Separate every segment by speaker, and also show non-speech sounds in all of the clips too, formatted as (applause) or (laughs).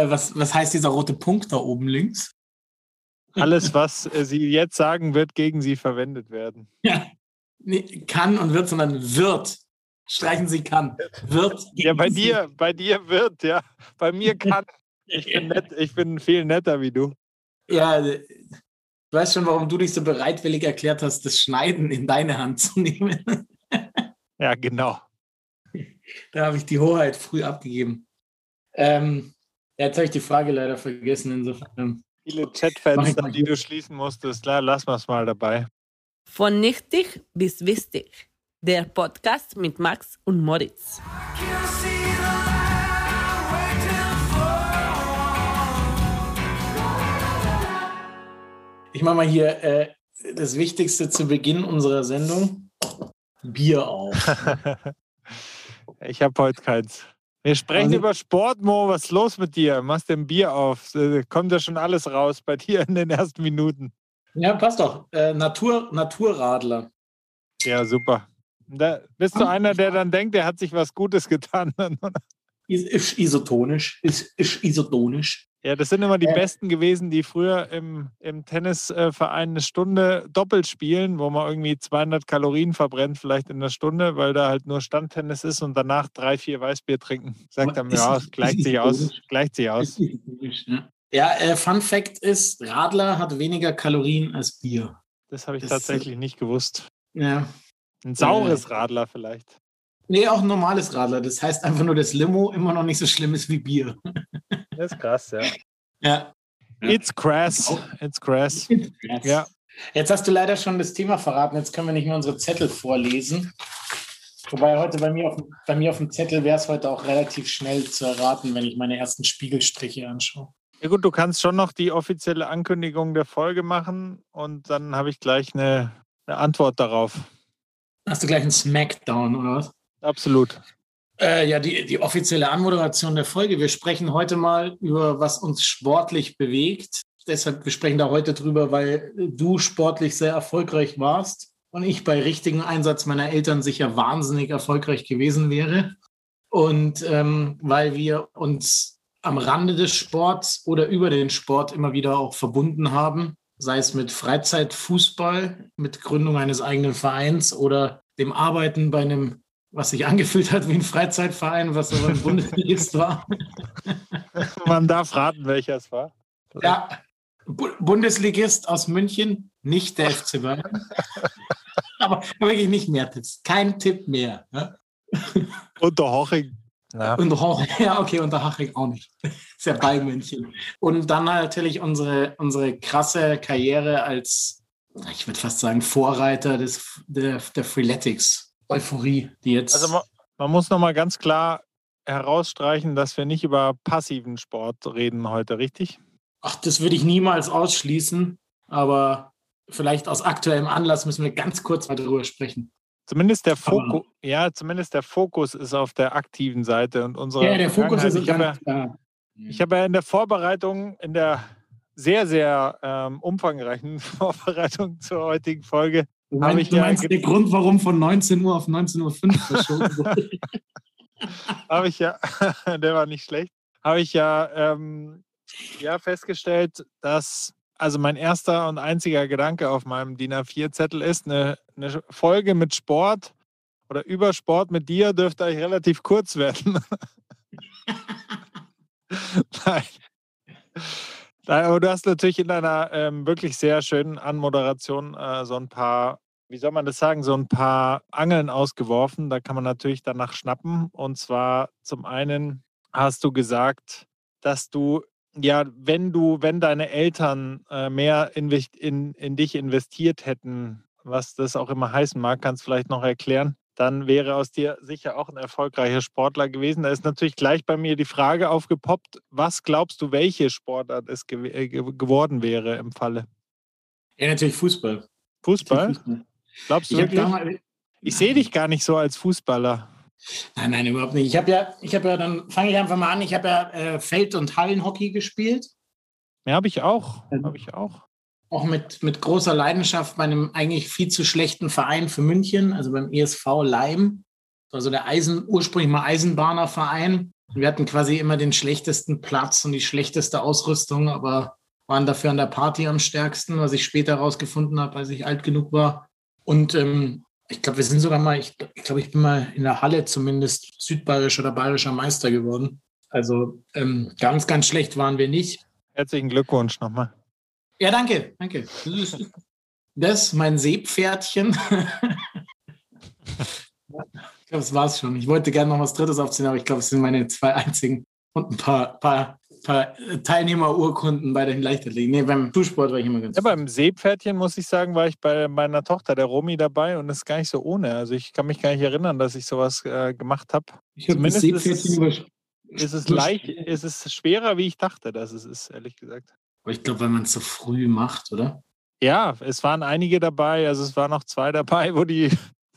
Speaker 1: Äh, was, was heißt dieser rote Punkt da oben links?
Speaker 2: Alles, was äh, Sie jetzt sagen, wird gegen Sie verwendet werden. (laughs)
Speaker 1: Ja, nee, kann und wird, sondern wird. Streichen Sie kann. Wird.
Speaker 2: Ja, bei
Speaker 1: Sie.
Speaker 2: dir, bei dir wird, ja. Bei mir (laughs) kann. Ich bin, nett, ich bin viel netter wie du.
Speaker 1: Ja, ich weiß schon, warum du dich so bereitwillig erklärt hast, das Schneiden in deine Hand zu nehmen.
Speaker 2: Ja, genau.
Speaker 1: Da habe ich die Hoheit früh abgegeben. Ähm, ja, jetzt habe ich die Frage leider vergessen. Insofern.
Speaker 2: Viele Chatfenster,
Speaker 1: mal
Speaker 2: die du schließen musstest. La- Lass mal's mal dabei.
Speaker 3: Von nichtig bis wichtig. Der Podcast mit Max und Moritz.
Speaker 1: Ich mache mal hier äh, das Wichtigste zu Beginn unserer Sendung. Bier auf. (laughs)
Speaker 2: Ich habe heute keins. Wir sprechen
Speaker 1: Also-
Speaker 2: über Sport, Mo. Was ist los mit dir? Machst du ein Bier auf? Äh, Kommt ja schon alles raus bei dir in den ersten Minuten.
Speaker 1: Ja, passt doch. Äh, Natur, Naturradler.
Speaker 2: Ja, super. Da bist du einer, der dann denkt, er hat sich was Gutes getan. (laughs)
Speaker 1: Is, ist isotonisch. Ist, ist isotonisch.
Speaker 2: Ja, das sind immer die
Speaker 1: Ja.
Speaker 2: Besten gewesen, die früher im, im Tennisverein eine Stunde doppelt spielen, wo man irgendwie 200 Kalorien verbrennt, vielleicht in einer Stunde, weil da halt nur Standtennis ist und danach drei, vier Weißbier trinken. Sagt er mir,
Speaker 1: Ist-
Speaker 2: ja,
Speaker 1: ist
Speaker 2: es gleicht sich aus,
Speaker 1: isotonisch.
Speaker 2: gleicht sich aus.
Speaker 1: Ist isotonisch, ne? Ja, äh, Fun Fact ist, Radler hat weniger Kalorien als Bier.
Speaker 2: Das habe ich
Speaker 1: Das-
Speaker 2: tatsächlich nicht gewusst.
Speaker 1: Ja.
Speaker 2: Ein saures Radler vielleicht.
Speaker 1: Nee, auch ein normales Radler. Das heißt einfach nur, dass Limo immer noch nicht so schlimm ist wie Bier. (laughs)
Speaker 2: Das ist krass, ja.
Speaker 1: Ja.
Speaker 2: It's crass. It's crass. (laughs)
Speaker 1: Jetzt.
Speaker 2: Ja.
Speaker 1: Jetzt hast du leider schon das Thema verraten. Jetzt können wir nicht mehr unsere Zettel vorlesen. Wobei heute bei mir auf, dem- bei mir auf dem Zettel wäre es heute auch relativ schnell zu erraten, wenn ich meine ersten Spiegelstriche anschaue.
Speaker 2: Ja gut, du kannst schon noch die offizielle Ankündigung der Folge machen und dann habe ich gleich eine, eine Antwort darauf.
Speaker 1: Hast du gleich einen Smackdown oder was?
Speaker 2: Absolut.
Speaker 1: Äh, ja, die, die offizielle Anmoderation der Folge. Wir sprechen heute mal über, was uns sportlich bewegt. Deshalb, wir sprechen da heute drüber, weil du sportlich sehr erfolgreich warst und ich bei richtigem Einsatz meiner Eltern sicher wahnsinnig erfolgreich gewesen wäre. Und ähm, weil wir uns am Rande des Sports oder über den Sport immer wieder auch verbunden haben, sei es mit Freizeitfußball, mit Gründung eines eigenen Vereins oder dem Arbeiten bei einem was sich angefühlt hat wie ein Freizeitverein, was aber ein Bundesligist war. (laughs)
Speaker 2: Man darf raten, welcher es war.
Speaker 1: Ja, Bu Bundesligist aus München, nicht der FC Bayern. (laughs) aber wirklich nicht mehr Tipps. Kein Tipp mehr. Ne?
Speaker 2: Unter Hoching. Ja.
Speaker 1: Und Ho- (laughs) ja, okay, unter Haching auch nicht. Ist ja bei München. Und dann natürlich unsere, unsere krasse Karriere als, ich würde fast sagen, Vorreiter des, der, der Freeletics. Euphorie, die jetzt.
Speaker 2: Also man, man muss nochmal ganz klar herausstreichen, dass wir nicht über passiven Sport reden heute, richtig?
Speaker 1: Ach, das würde ich niemals ausschließen, aber vielleicht aus aktuellem Anlass müssen wir ganz kurz mal darüber sprechen.
Speaker 2: Zumindest der Fokus, ja, zumindest der Fokus ist auf der aktiven Seite und unsere.
Speaker 1: Ja, der Fokus ist
Speaker 2: ich habe,
Speaker 1: klar.
Speaker 2: ich habe ja in der Vorbereitung, in der sehr, sehr ähm, umfangreichen (laughs) Vorbereitung zur heutigen Folge,
Speaker 1: Du meinst, du
Speaker 2: ja
Speaker 1: meinst der Grund, warum von 19 Uhr auf 19.05 Uhr verschoben wurde?
Speaker 2: habe ich ja, (laughs) der war nicht schlecht, habe ich ja, ähm, ja festgestellt, dass also mein erster und einziger Gedanke auf meinem DIN A4-Zettel ist, eine, eine Folge mit Sport oder über Sport mit dir dürfte eigentlich relativ kurz werden. (laughs) Nein. Aber du hast natürlich in einer ähm, wirklich sehr schönen Anmoderation äh, so ein paar, wie soll man das sagen, so ein paar Angeln ausgeworfen. Da kann man natürlich danach schnappen. Und zwar zum einen hast du gesagt, dass du, ja, wenn du, wenn deine Eltern äh, mehr invest in, in dich investiert hätten, was das auch immer heißen mag, kannst du vielleicht noch erklären, dann wäre aus dir sicher auch ein erfolgreicher Sportler gewesen. Da ist natürlich gleich bei mir die Frage aufgepoppt, was glaubst du, welche Sportart es gew äh, ge geworden wäre im Falle?
Speaker 1: Ja, natürlich Fußball.
Speaker 2: Fußball?
Speaker 1: Fußball.
Speaker 2: Glaubst du
Speaker 1: Ich
Speaker 2: wirklich?
Speaker 1: damals,
Speaker 2: Ich sehe dich gar nicht so als Fußballer.
Speaker 1: Nein, nein, überhaupt nicht. Ich habe ja, ich habe ja, dann fange ich einfach mal an. Ich habe ja äh, Feld- und Hallenhockey gespielt,
Speaker 2: Ja, habe ich auch.
Speaker 1: Ähm,
Speaker 2: Habe ich auch.
Speaker 1: Auch mit, mit großer Leidenschaft bei einem eigentlich viel zu schlechten Verein für München, also beim ESV Leim. Also der Eisen, ursprünglich mal Eisenbahnerverein, Wir hatten quasi immer den schlechtesten Platz und die schlechteste Ausrüstung, aber waren dafür an der Party am stärksten, was ich später herausgefunden habe, als ich alt genug war. Und ähm, ich glaube, wir sind sogar mal, ich, ich glaube, ich bin mal in der Halle zumindest südbayerischer oder bayerischer Meister geworden. Also ähm, ganz, ganz schlecht waren wir nicht.
Speaker 2: Herzlichen Glückwunsch nochmal.
Speaker 1: Ja, danke, danke. Das, mein Seepferdchen. (laughs) ich glaube, das war's schon. Ich wollte gerne noch was Drittes aufziehen, aber ich glaube, es sind meine zwei einzigen und ein paar, paar paar Teilnehmerurkunden bei den Leichtathleten. Nee, beim Schulsport war ich immer ganz.
Speaker 2: Ja, beim Seepferdchen muss ich sagen, war ich bei meiner Tochter, der Romi, dabei und das ist gar nicht so ohne. Also ich kann mich gar nicht erinnern, dass ich sowas äh, gemacht habe.
Speaker 1: Ich habe das Seepferdchen über.
Speaker 2: Ist es leicht, ist es schwerer, wie ich dachte, dass es ist, ehrlich gesagt.
Speaker 1: Aber ich glaube, wenn man es so früh macht, oder?
Speaker 2: Ja, es waren einige dabei, also es waren noch zwei dabei, wo die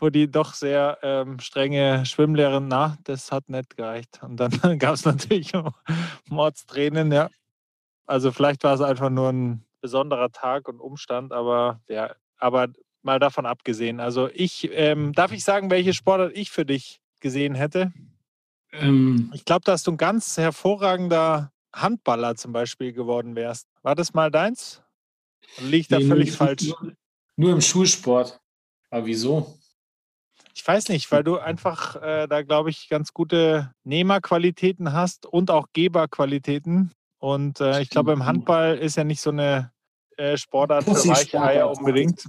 Speaker 2: wo die doch sehr ähm, strenge Schwimmlehrerin, na, das hat nicht gereicht. Und dann (laughs) gab es natürlich (laughs) Mordstränen, ja. Also vielleicht war es einfach nur ein besonderer Tag und Umstand, aber ja, aber mal davon abgesehen. Also ich, ähm, darf ich sagen, welche Sportart ich für dich gesehen hätte? Ähm, ich glaube, dass du ein ganz hervorragender Handballer zum Beispiel geworden wärst. War das mal deins? Liegt da nee, völlig
Speaker 1: nur,
Speaker 2: falsch?
Speaker 1: Nur, nur im Schulsport. Aber wieso?
Speaker 2: Ich weiß nicht, weil du einfach äh, da, glaube ich, ganz gute Nehmerqualitäten hast und auch Geberqualitäten. Und äh, ich glaube, im Handball ist ja nicht so eine äh, Sportart für weiche Eier unbedingt.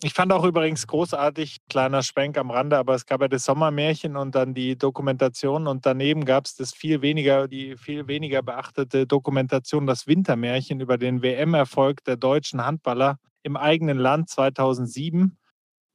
Speaker 2: Ich fand auch übrigens großartig, kleiner Schwenk am Rande, aber es gab ja das Sommermärchen und dann die Dokumentation und daneben gab es das viel weniger, die viel weniger beachtete Dokumentation, das Wintermärchen über den WM-Erfolg der deutschen Handballer im eigenen Land 2007.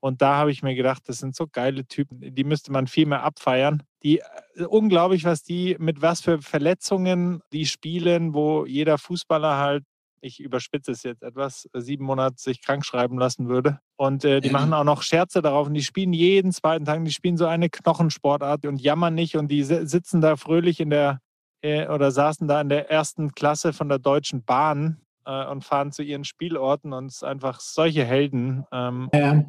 Speaker 2: Und da habe ich mir gedacht, das sind so geile Typen, die müsste man viel mehr abfeiern. Die äh, unglaublich, was die mit was für Verletzungen die spielen, wo jeder Fußballer halt, ich überspitze es jetzt etwas, sieben Monate sich krank schreiben lassen würde. Und äh, die ja. machen auch noch Scherze darauf und die spielen jeden zweiten Tag, die spielen so eine Knochensportart und jammern nicht und die sitzen da fröhlich in der äh, oder saßen da in der ersten Klasse von der Deutschen Bahn äh, und fahren zu ihren Spielorten und es ist einfach solche Helden. Ähm,
Speaker 1: ja.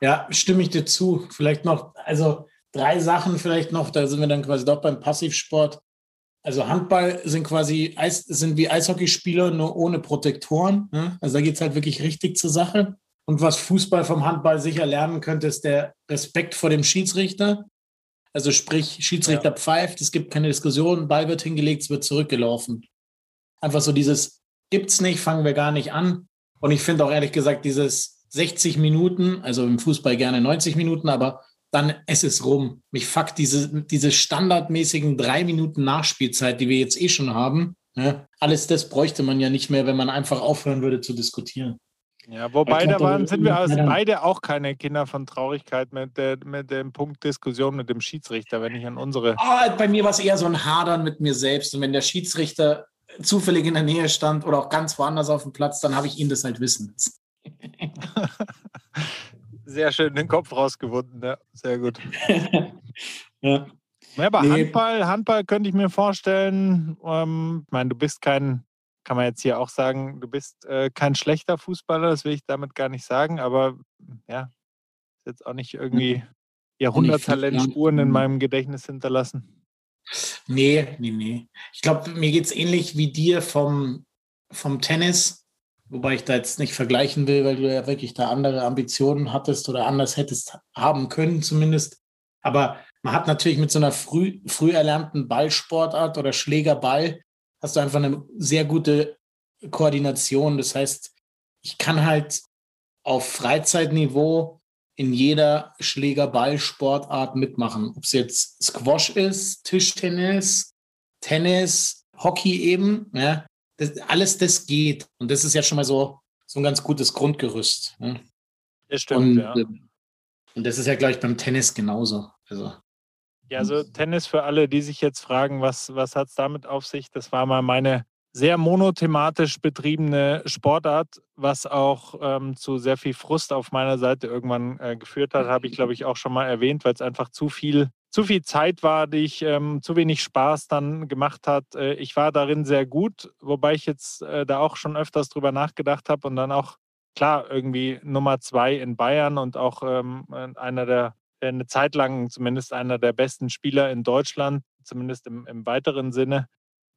Speaker 1: Ja, stimme ich dir zu. Vielleicht noch, also drei Sachen vielleicht noch, da sind wir dann quasi doch beim Passivsport. Also Handball sind quasi Eis, sind wie Eishockeyspieler, nur ohne Protektoren. Ne? Also da geht es halt wirklich richtig zur Sache. Und was Fußball vom Handball sicher lernen könnte, ist der Respekt vor dem Schiedsrichter. Also sprich, Schiedsrichter ja. pfeift, es gibt keine Diskussion, Ball wird hingelegt, es wird zurückgelaufen. Einfach so dieses, gibt's nicht, fangen wir gar nicht an. Und ich finde auch ehrlich gesagt, dieses 60 Minuten, also im Fußball gerne 90 Minuten, aber dann ist es rum. Mich fuckt diese, diese standardmäßigen drei Minuten Nachspielzeit, die wir jetzt eh schon haben. Ne? Alles das bräuchte man ja nicht mehr, wenn man einfach aufhören würde zu diskutieren.
Speaker 2: Ja, wobei da waren, sind wir also beide auch keine Kinder von Traurigkeit mit, der, mit dem Punkt Diskussion mit dem Schiedsrichter, wenn ich an unsere.
Speaker 1: Oh, bei mir war es eher so ein Hadern mit mir selbst. Und wenn der Schiedsrichter zufällig in der Nähe stand oder auch ganz woanders auf dem Platz, dann habe ich ihn das halt wissen lassen. (laughs)
Speaker 2: Sehr schön den Kopf rausgewunden, ja, sehr gut. (laughs) ja. ja. aber nee. Handball, Handball könnte ich mir vorstellen, ähm, ich meine, du bist kein, kann man jetzt hier auch sagen, du bist äh, kein schlechter Fußballer, das will ich damit gar nicht sagen, aber ja, ist jetzt auch nicht irgendwie Jahrhunderttalentspuren in meinem Gedächtnis hinterlassen.
Speaker 1: Nee, nee, nee. Ich glaube, mir geht es ähnlich wie dir vom, vom Tennis Wobei ich da jetzt nicht vergleichen will, weil du ja wirklich da andere Ambitionen hattest oder anders hättest haben können zumindest. Aber man hat natürlich mit so einer früh, früh erlernten Ballsportart oder Schlägerball, hast du einfach eine sehr gute Koordination. Das heißt, ich kann halt auf Freizeitniveau in jeder Schlägerballsportart mitmachen. Ob es jetzt Squash ist, Tischtennis, Tennis, Hockey eben. Ja das, alles das geht. Und das ist ja schon mal so, so ein ganz gutes Grundgerüst. Ne?
Speaker 2: Das stimmt, und, ja.
Speaker 1: Ähm, und das ist ja, glaube ich, beim Tennis genauso. Also,
Speaker 2: ja, also Tennis für alle, die sich jetzt fragen, was, was hat es damit auf sich? Das war mal meine sehr monothematisch betriebene Sportart, was auch ähm, zu sehr viel Frust auf meiner Seite irgendwann äh, geführt hat, habe ich, glaube ich, auch schon mal erwähnt, weil es einfach zu viel zu viel Zeit war, die ich ähm, zu wenig Spaß dann gemacht hat. Äh, ich war darin sehr gut, wobei ich jetzt äh, da auch schon öfters drüber nachgedacht habe und dann auch klar irgendwie Nummer zwei in Bayern und auch ähm, einer der äh, eine Zeit lang zumindest einer der besten Spieler in Deutschland. zumindest im, im weiteren Sinne.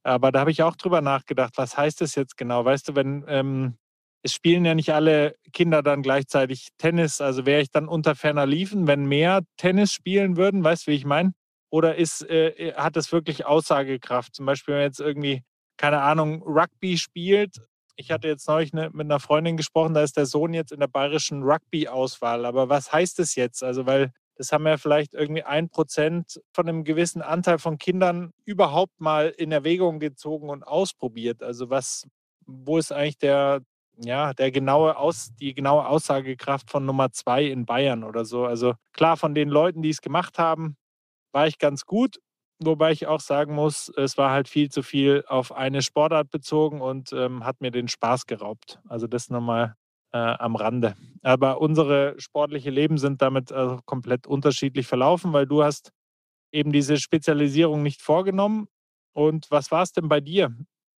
Speaker 2: Aber da habe ich auch drüber nachgedacht, was heißt das jetzt genau? Weißt du, wenn ähm, es spielen ja nicht alle Kinder dann gleichzeitig Tennis, also wäre ich dann unter ferner Liefen, wenn mehr Tennis spielen würden, weißt du, wie ich meine? Oder ist, äh, äh hat das wirklich Aussagekraft? Zum Beispiel, wenn man jetzt irgendwie, keine Ahnung, Rugby spielt. Ich hatte jetzt neulich ne, mit einer Freundin gesprochen, da ist der Sohn jetzt in der bayerischen Rugby-Auswahl. Aber was heißt das jetzt? Also, weil das haben ja vielleicht irgendwie ein Prozent von einem gewissen Anteil von Kindern überhaupt mal in Erwägung gezogen und ausprobiert. Also was, wo ist eigentlich der, ja, der genaue Aus, die genaue Aussagekraft von Nummer zwei in Bayern oder so? Also klar, von den Leuten, die es gemacht haben, war ich ganz gut. Wobei ich auch sagen muss, es war halt viel zu viel auf eine Sportart bezogen und ähm, hat mir den Spaß geraubt. Also das nochmal äh, am Rande. Aber unsere sportliche Leben sind damit äh, komplett unterschiedlich verlaufen, weil du hast eben diese Spezialisierung nicht vorgenommen. Und was war es denn bei dir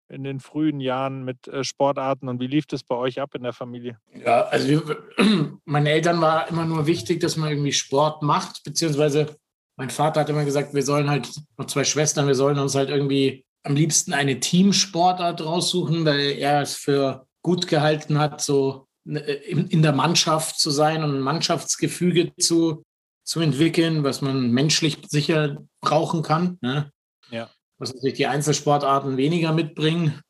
Speaker 2: in den frühen Jahren mit äh, Sportarten und wie lief das bei euch ab in der Familie?
Speaker 1: Ja, also wir, (clears throat) meine Eltern war immer nur wichtig, dass man irgendwie Sport macht, beziehungsweise mein Vater hat immer gesagt, wir sollen halt, noch zwei Schwestern, wir sollen uns halt irgendwie am liebsten eine Teamsportart raussuchen, weil er es für gut gehalten hat, so Ne, in, der Mannschaft zu sein und ein Mannschaftsgefüge zu, zu entwickeln, was man menschlich sicher brauchen kann. Ne?
Speaker 2: Ja.
Speaker 1: Was natürlich die Einzelsportarten weniger mitbringen.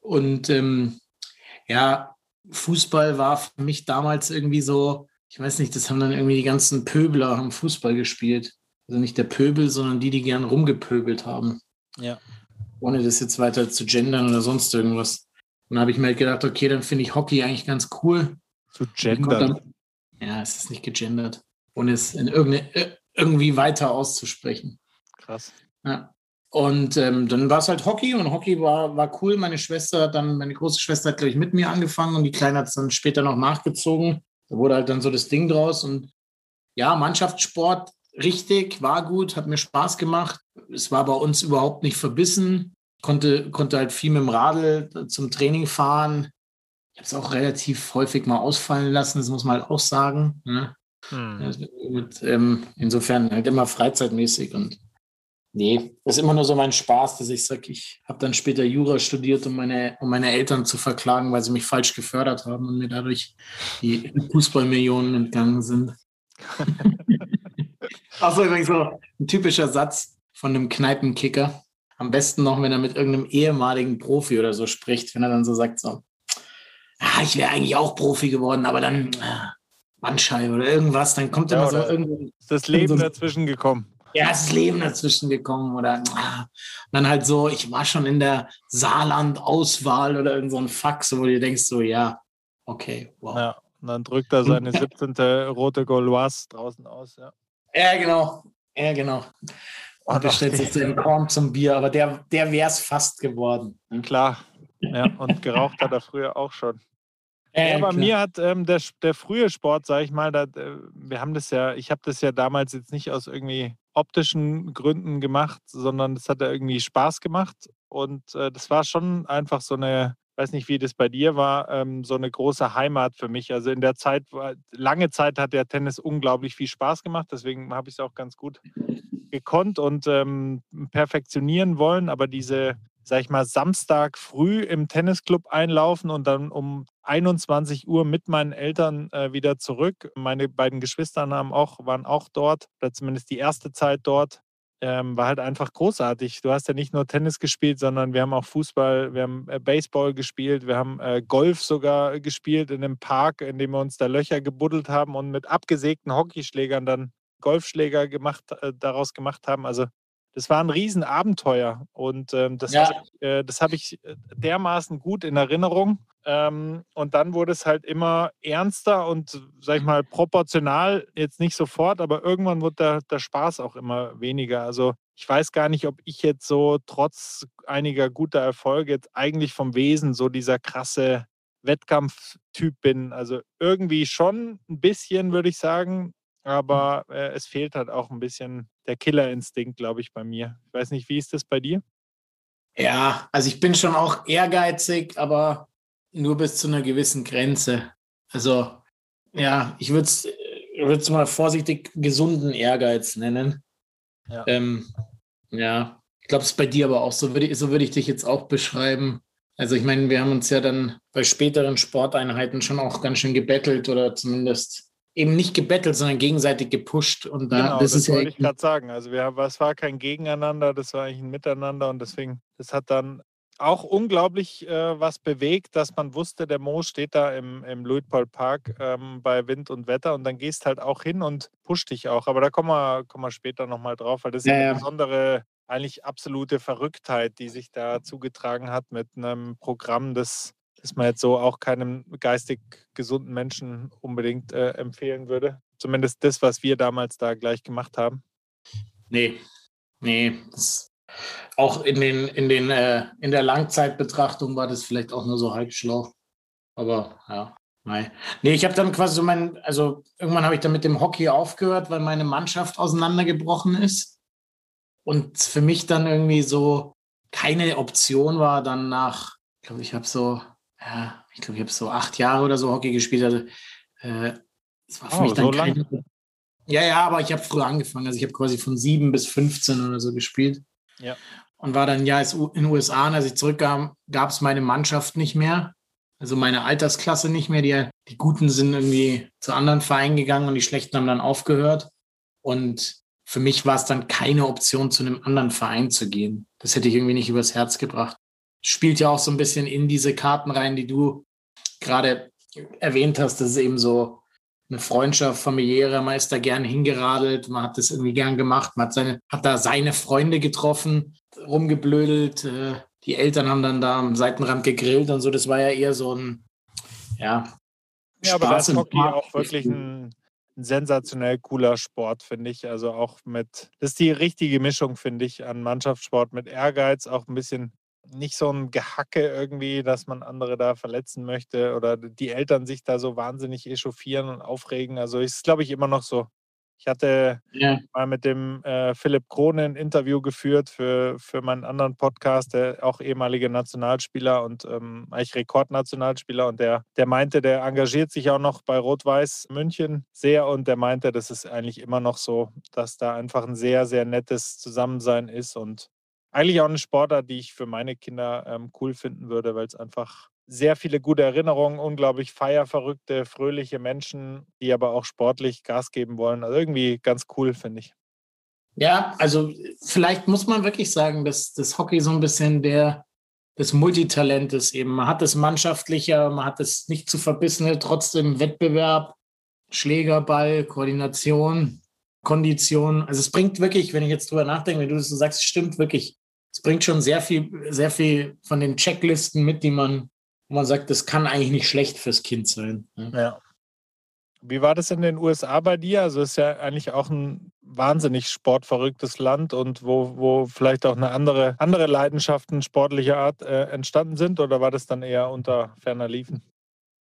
Speaker 1: Und ähm, ja, Fußball war für mich damals irgendwie so, ich weiß nicht, das haben dann irgendwie die ganzen Pöbler am Fußball gespielt. Also nicht der Pöbel, sondern die, die gern rumgepöbelt haben.
Speaker 2: Ja.
Speaker 1: Ohne das jetzt weiter zu gendern oder sonst irgendwas. Und dann habe ich mir halt gedacht, okay, dann finde ich Hockey eigentlich ganz cool.
Speaker 2: Zu gendern.
Speaker 1: Ja, es ist nicht gegendert. Ohne es in äh, irgendwie weiter auszusprechen.
Speaker 2: Krass.
Speaker 1: Ja. Und ähm, dann war es halt Hockey und Hockey war, war cool. Meine Schwester hat dann, meine große Schwester hat, glaube ich, mit mir angefangen und die Kleine hat es dann später noch nachgezogen. Da wurde halt dann so das Ding draus und ja, Mannschaftssport richtig, war gut, hat mir Spaß gemacht. Es war bei uns überhaupt nicht verbissen konnte, konnte halt viel mit dem Radl zum Training fahren. Ich habe es auch relativ häufig mal ausfallen lassen, das muss man halt auch sagen. Ne? Hm. Also mit, ähm, insofern halt immer freizeitmäßig und nee, das ist immer nur so mein Spaß, dass ich sage, ich habe dann später Jura studiert, um meine, um meine Eltern zu verklagen, weil sie mich falsch gefördert haben und mir dadurch die Fußballmillionen entgangen sind. (laughs) Achso, übrigens so ein typischer Satz von einem Kneipenkicker. Am besten noch, wenn er mit irgendeinem ehemaligen Profi oder so spricht, wenn er dann so sagt, so, ah, ich wäre eigentlich auch Profi geworden, aber dann ah, Bandscheibe oder irgendwas, dann kommt ja, immer so irgendwie.
Speaker 2: Ist das Leben so, dazwischen gekommen?
Speaker 1: Das Leben dazwischen gekommen oder ah, dann halt so, ich war schon in der Saarland-Auswahl oder irgend so ein Fax, wo du denkst so, ja, okay,
Speaker 2: wow. Ja, und dann drückt er seine (laughs) 17. rote Gauloise draußen aus, ja.
Speaker 1: Ja, genau. Ja, genau. Oh, und bestellt sich den Korn zum Bier, aber der, der wäre es fast geworden.
Speaker 2: Ne? Klar. Ja, und geraucht hat er früher auch schon. Äh, ja, bei mir hat ähm, der, der frühe Sport, sage ich mal, da, äh, wir haben das ja, ich habe das ja damals jetzt nicht aus irgendwie optischen Gründen gemacht, sondern das hat irgendwie Spaß gemacht. Und äh, das war schon einfach so eine, weiß nicht, wie das bei dir war, ähm, so eine große Heimat für mich. Also in der Zeit, lange Zeit hat der Tennis unglaublich viel Spaß gemacht, deswegen habe ich es auch ganz gut gekonnt und ähm, perfektionieren wollen, aber diese, sag ich mal, Samstag früh im Tennisclub einlaufen und dann um 21 Uhr mit meinen Eltern äh, wieder zurück. Meine beiden Geschwister haben auch, waren auch dort, oder zumindest die erste Zeit dort. Ähm, war halt einfach großartig. Du hast ja nicht nur Tennis gespielt, sondern wir haben auch Fußball, wir haben äh, Baseball gespielt, wir haben äh, Golf sogar gespielt in einem Park, in dem wir uns da Löcher gebuddelt haben und mit abgesägten Hockeyschlägern dann Golfschläger gemacht, äh, daraus gemacht haben. Also das war ein Riesenabenteuer und ähm, das ja. habe ich, äh, hab ich äh, dermaßen gut in Erinnerung. Ähm, und dann wurde es halt immer ernster und, sag ich mal, proportional, jetzt nicht sofort, aber irgendwann wurde der, der Spaß auch immer weniger. Also ich weiß gar nicht, ob ich jetzt so trotz einiger guter Erfolge jetzt eigentlich vom Wesen so dieser krasse Wettkampftyp bin. Also irgendwie schon ein bisschen, würde ich sagen. Aber äh, es fehlt halt auch ein bisschen der Killerinstinkt, glaube ich, bei mir. Ich weiß nicht, wie ist das bei dir?
Speaker 1: Ja, also ich bin schon auch ehrgeizig, aber nur bis zu einer gewissen Grenze. Also ja, ich würde es äh, mal vorsichtig gesunden Ehrgeiz nennen. Ja. Ähm, ja, glaube, es ist bei dir aber auch so, würde ich, so würde ich dich jetzt auch beschreiben. Also ich meine, wir haben uns ja dann bei späteren Sporteinheiten schon auch ganz schön gebettelt oder zumindest eben nicht gebettelt, sondern gegenseitig gepusht. Und da,
Speaker 2: genau,
Speaker 1: das,
Speaker 2: das
Speaker 1: ist ja
Speaker 2: wollte ich gerade sagen. Also wir, es war kein Gegeneinander, das war eigentlich ein Miteinander und deswegen, das hat dann auch unglaublich äh, was bewegt, dass man wusste, der Mo steht da im, im Luitpold Park ähm, bei Wind und Wetter und dann gehst halt auch hin und pusht dich auch. Aber da kommen wir, kommen wir später nochmal drauf, weil das ja, ist eine ja. besondere, eigentlich absolute Verrücktheit, die sich da zugetragen hat mit einem Programm, das, das man jetzt so auch keinem geistig gesunden Menschen unbedingt äh, empfehlen würde. Zumindest das, was wir damals da gleich gemacht haben.
Speaker 1: Nee, nee, auch in, den, in, den, äh, in der Langzeitbetrachtung war das vielleicht auch nur so halb schlau. Aber ja, nein. Nee, ich habe dann quasi so mein, also irgendwann habe ich dann mit dem Hockey aufgehört, weil meine Mannschaft auseinandergebrochen ist. Und für mich dann irgendwie so keine Option war, dann nach, ich glaube, ich habe so, ja, ich glaube, ich habe so acht Jahre oder so Hockey gespielt. Also, äh, es war für oh, mich dann so keine, Ja, ja, aber ich habe früher angefangen. Also ich habe quasi von sieben bis 15 oder so gespielt.
Speaker 2: Ja.
Speaker 1: Und war dann ja in den USA. Und als ich zurückkam, gab es meine Mannschaft nicht mehr. Also meine Altersklasse nicht mehr. Die, die Guten sind irgendwie zu anderen Vereinen gegangen und die Schlechten haben dann aufgehört. Und für mich war es dann keine Option, zu einem anderen Verein zu gehen. Das hätte ich irgendwie nicht übers Herz gebracht. Spielt ja auch so ein bisschen in diese Karten rein, die du gerade erwähnt hast. Das ist eben so eine Freundschaft, familiäre, man ist da gern hingeradelt, man hat das irgendwie gern gemacht, man hat, seine, hat da seine Freunde getroffen, rumgeblödelt, äh, die Eltern haben dann da am Seitenrand gegrillt und so, das war ja eher so ein, ja,
Speaker 2: ja, aber Spaß da ist Hockey auch wirklich ein, ein, sensationell cooler Sport, finde ich. Also auch mit, das ist die richtige Mischung, finde ich, an Mannschaftssport mit Ehrgeiz, auch ein bisschen nicht so ein Gehacke irgendwie, dass man andere da verletzen möchte oder die Eltern sich da so wahnsinnig echauffieren und aufregen. Also ist, glaube ich, immer noch so. Ich hatte ja. mal mit dem äh, Philipp Krone ein Interview geführt für, für meinen anderen Podcast, der auch ehemalige Nationalspieler und ähm, eigentlich Rekordnationalspieler. Und der, der meinte, der engagiert sich auch noch bei Rot-Weiß München sehr und der meinte, das ist eigentlich immer noch so, dass da einfach ein sehr, sehr nettes Zusammensein ist und eigentlich auch eine Sportart, die ich für meine Kinder ähm, cool finden würde, weil es einfach sehr viele gute Erinnerungen, unglaublich feierverrückte, fröhliche Menschen, die aber auch sportlich Gas geben wollen. Also irgendwie ganz cool, finde ich.
Speaker 1: Ja, also vielleicht muss man wirklich sagen, dass das Hockey so ein bisschen der des Multitalent ist eben. Man hat das mannschaftlicher, man hat das nicht zu verbissene, trotzdem Wettbewerb, Schlägerball, Koordination, Kondition. Also es bringt wirklich, wenn ich jetzt drüber nachdenke, wenn du das so sagst, stimmt wirklich es bringt schon sehr viel, sehr viel von den Checklisten mit, die man, wo man sagt, das kann eigentlich nicht schlecht fürs Kind sein.
Speaker 2: Ja. ja. Wie war das in den USA bei dir? Also es ist ja eigentlich auch ein wahnsinnig sportverrücktes Land und wo, wo vielleicht auch eine andere, andere Leidenschaften sportlicher Art äh, entstanden sind oder war das dann eher unter ferner Liefen?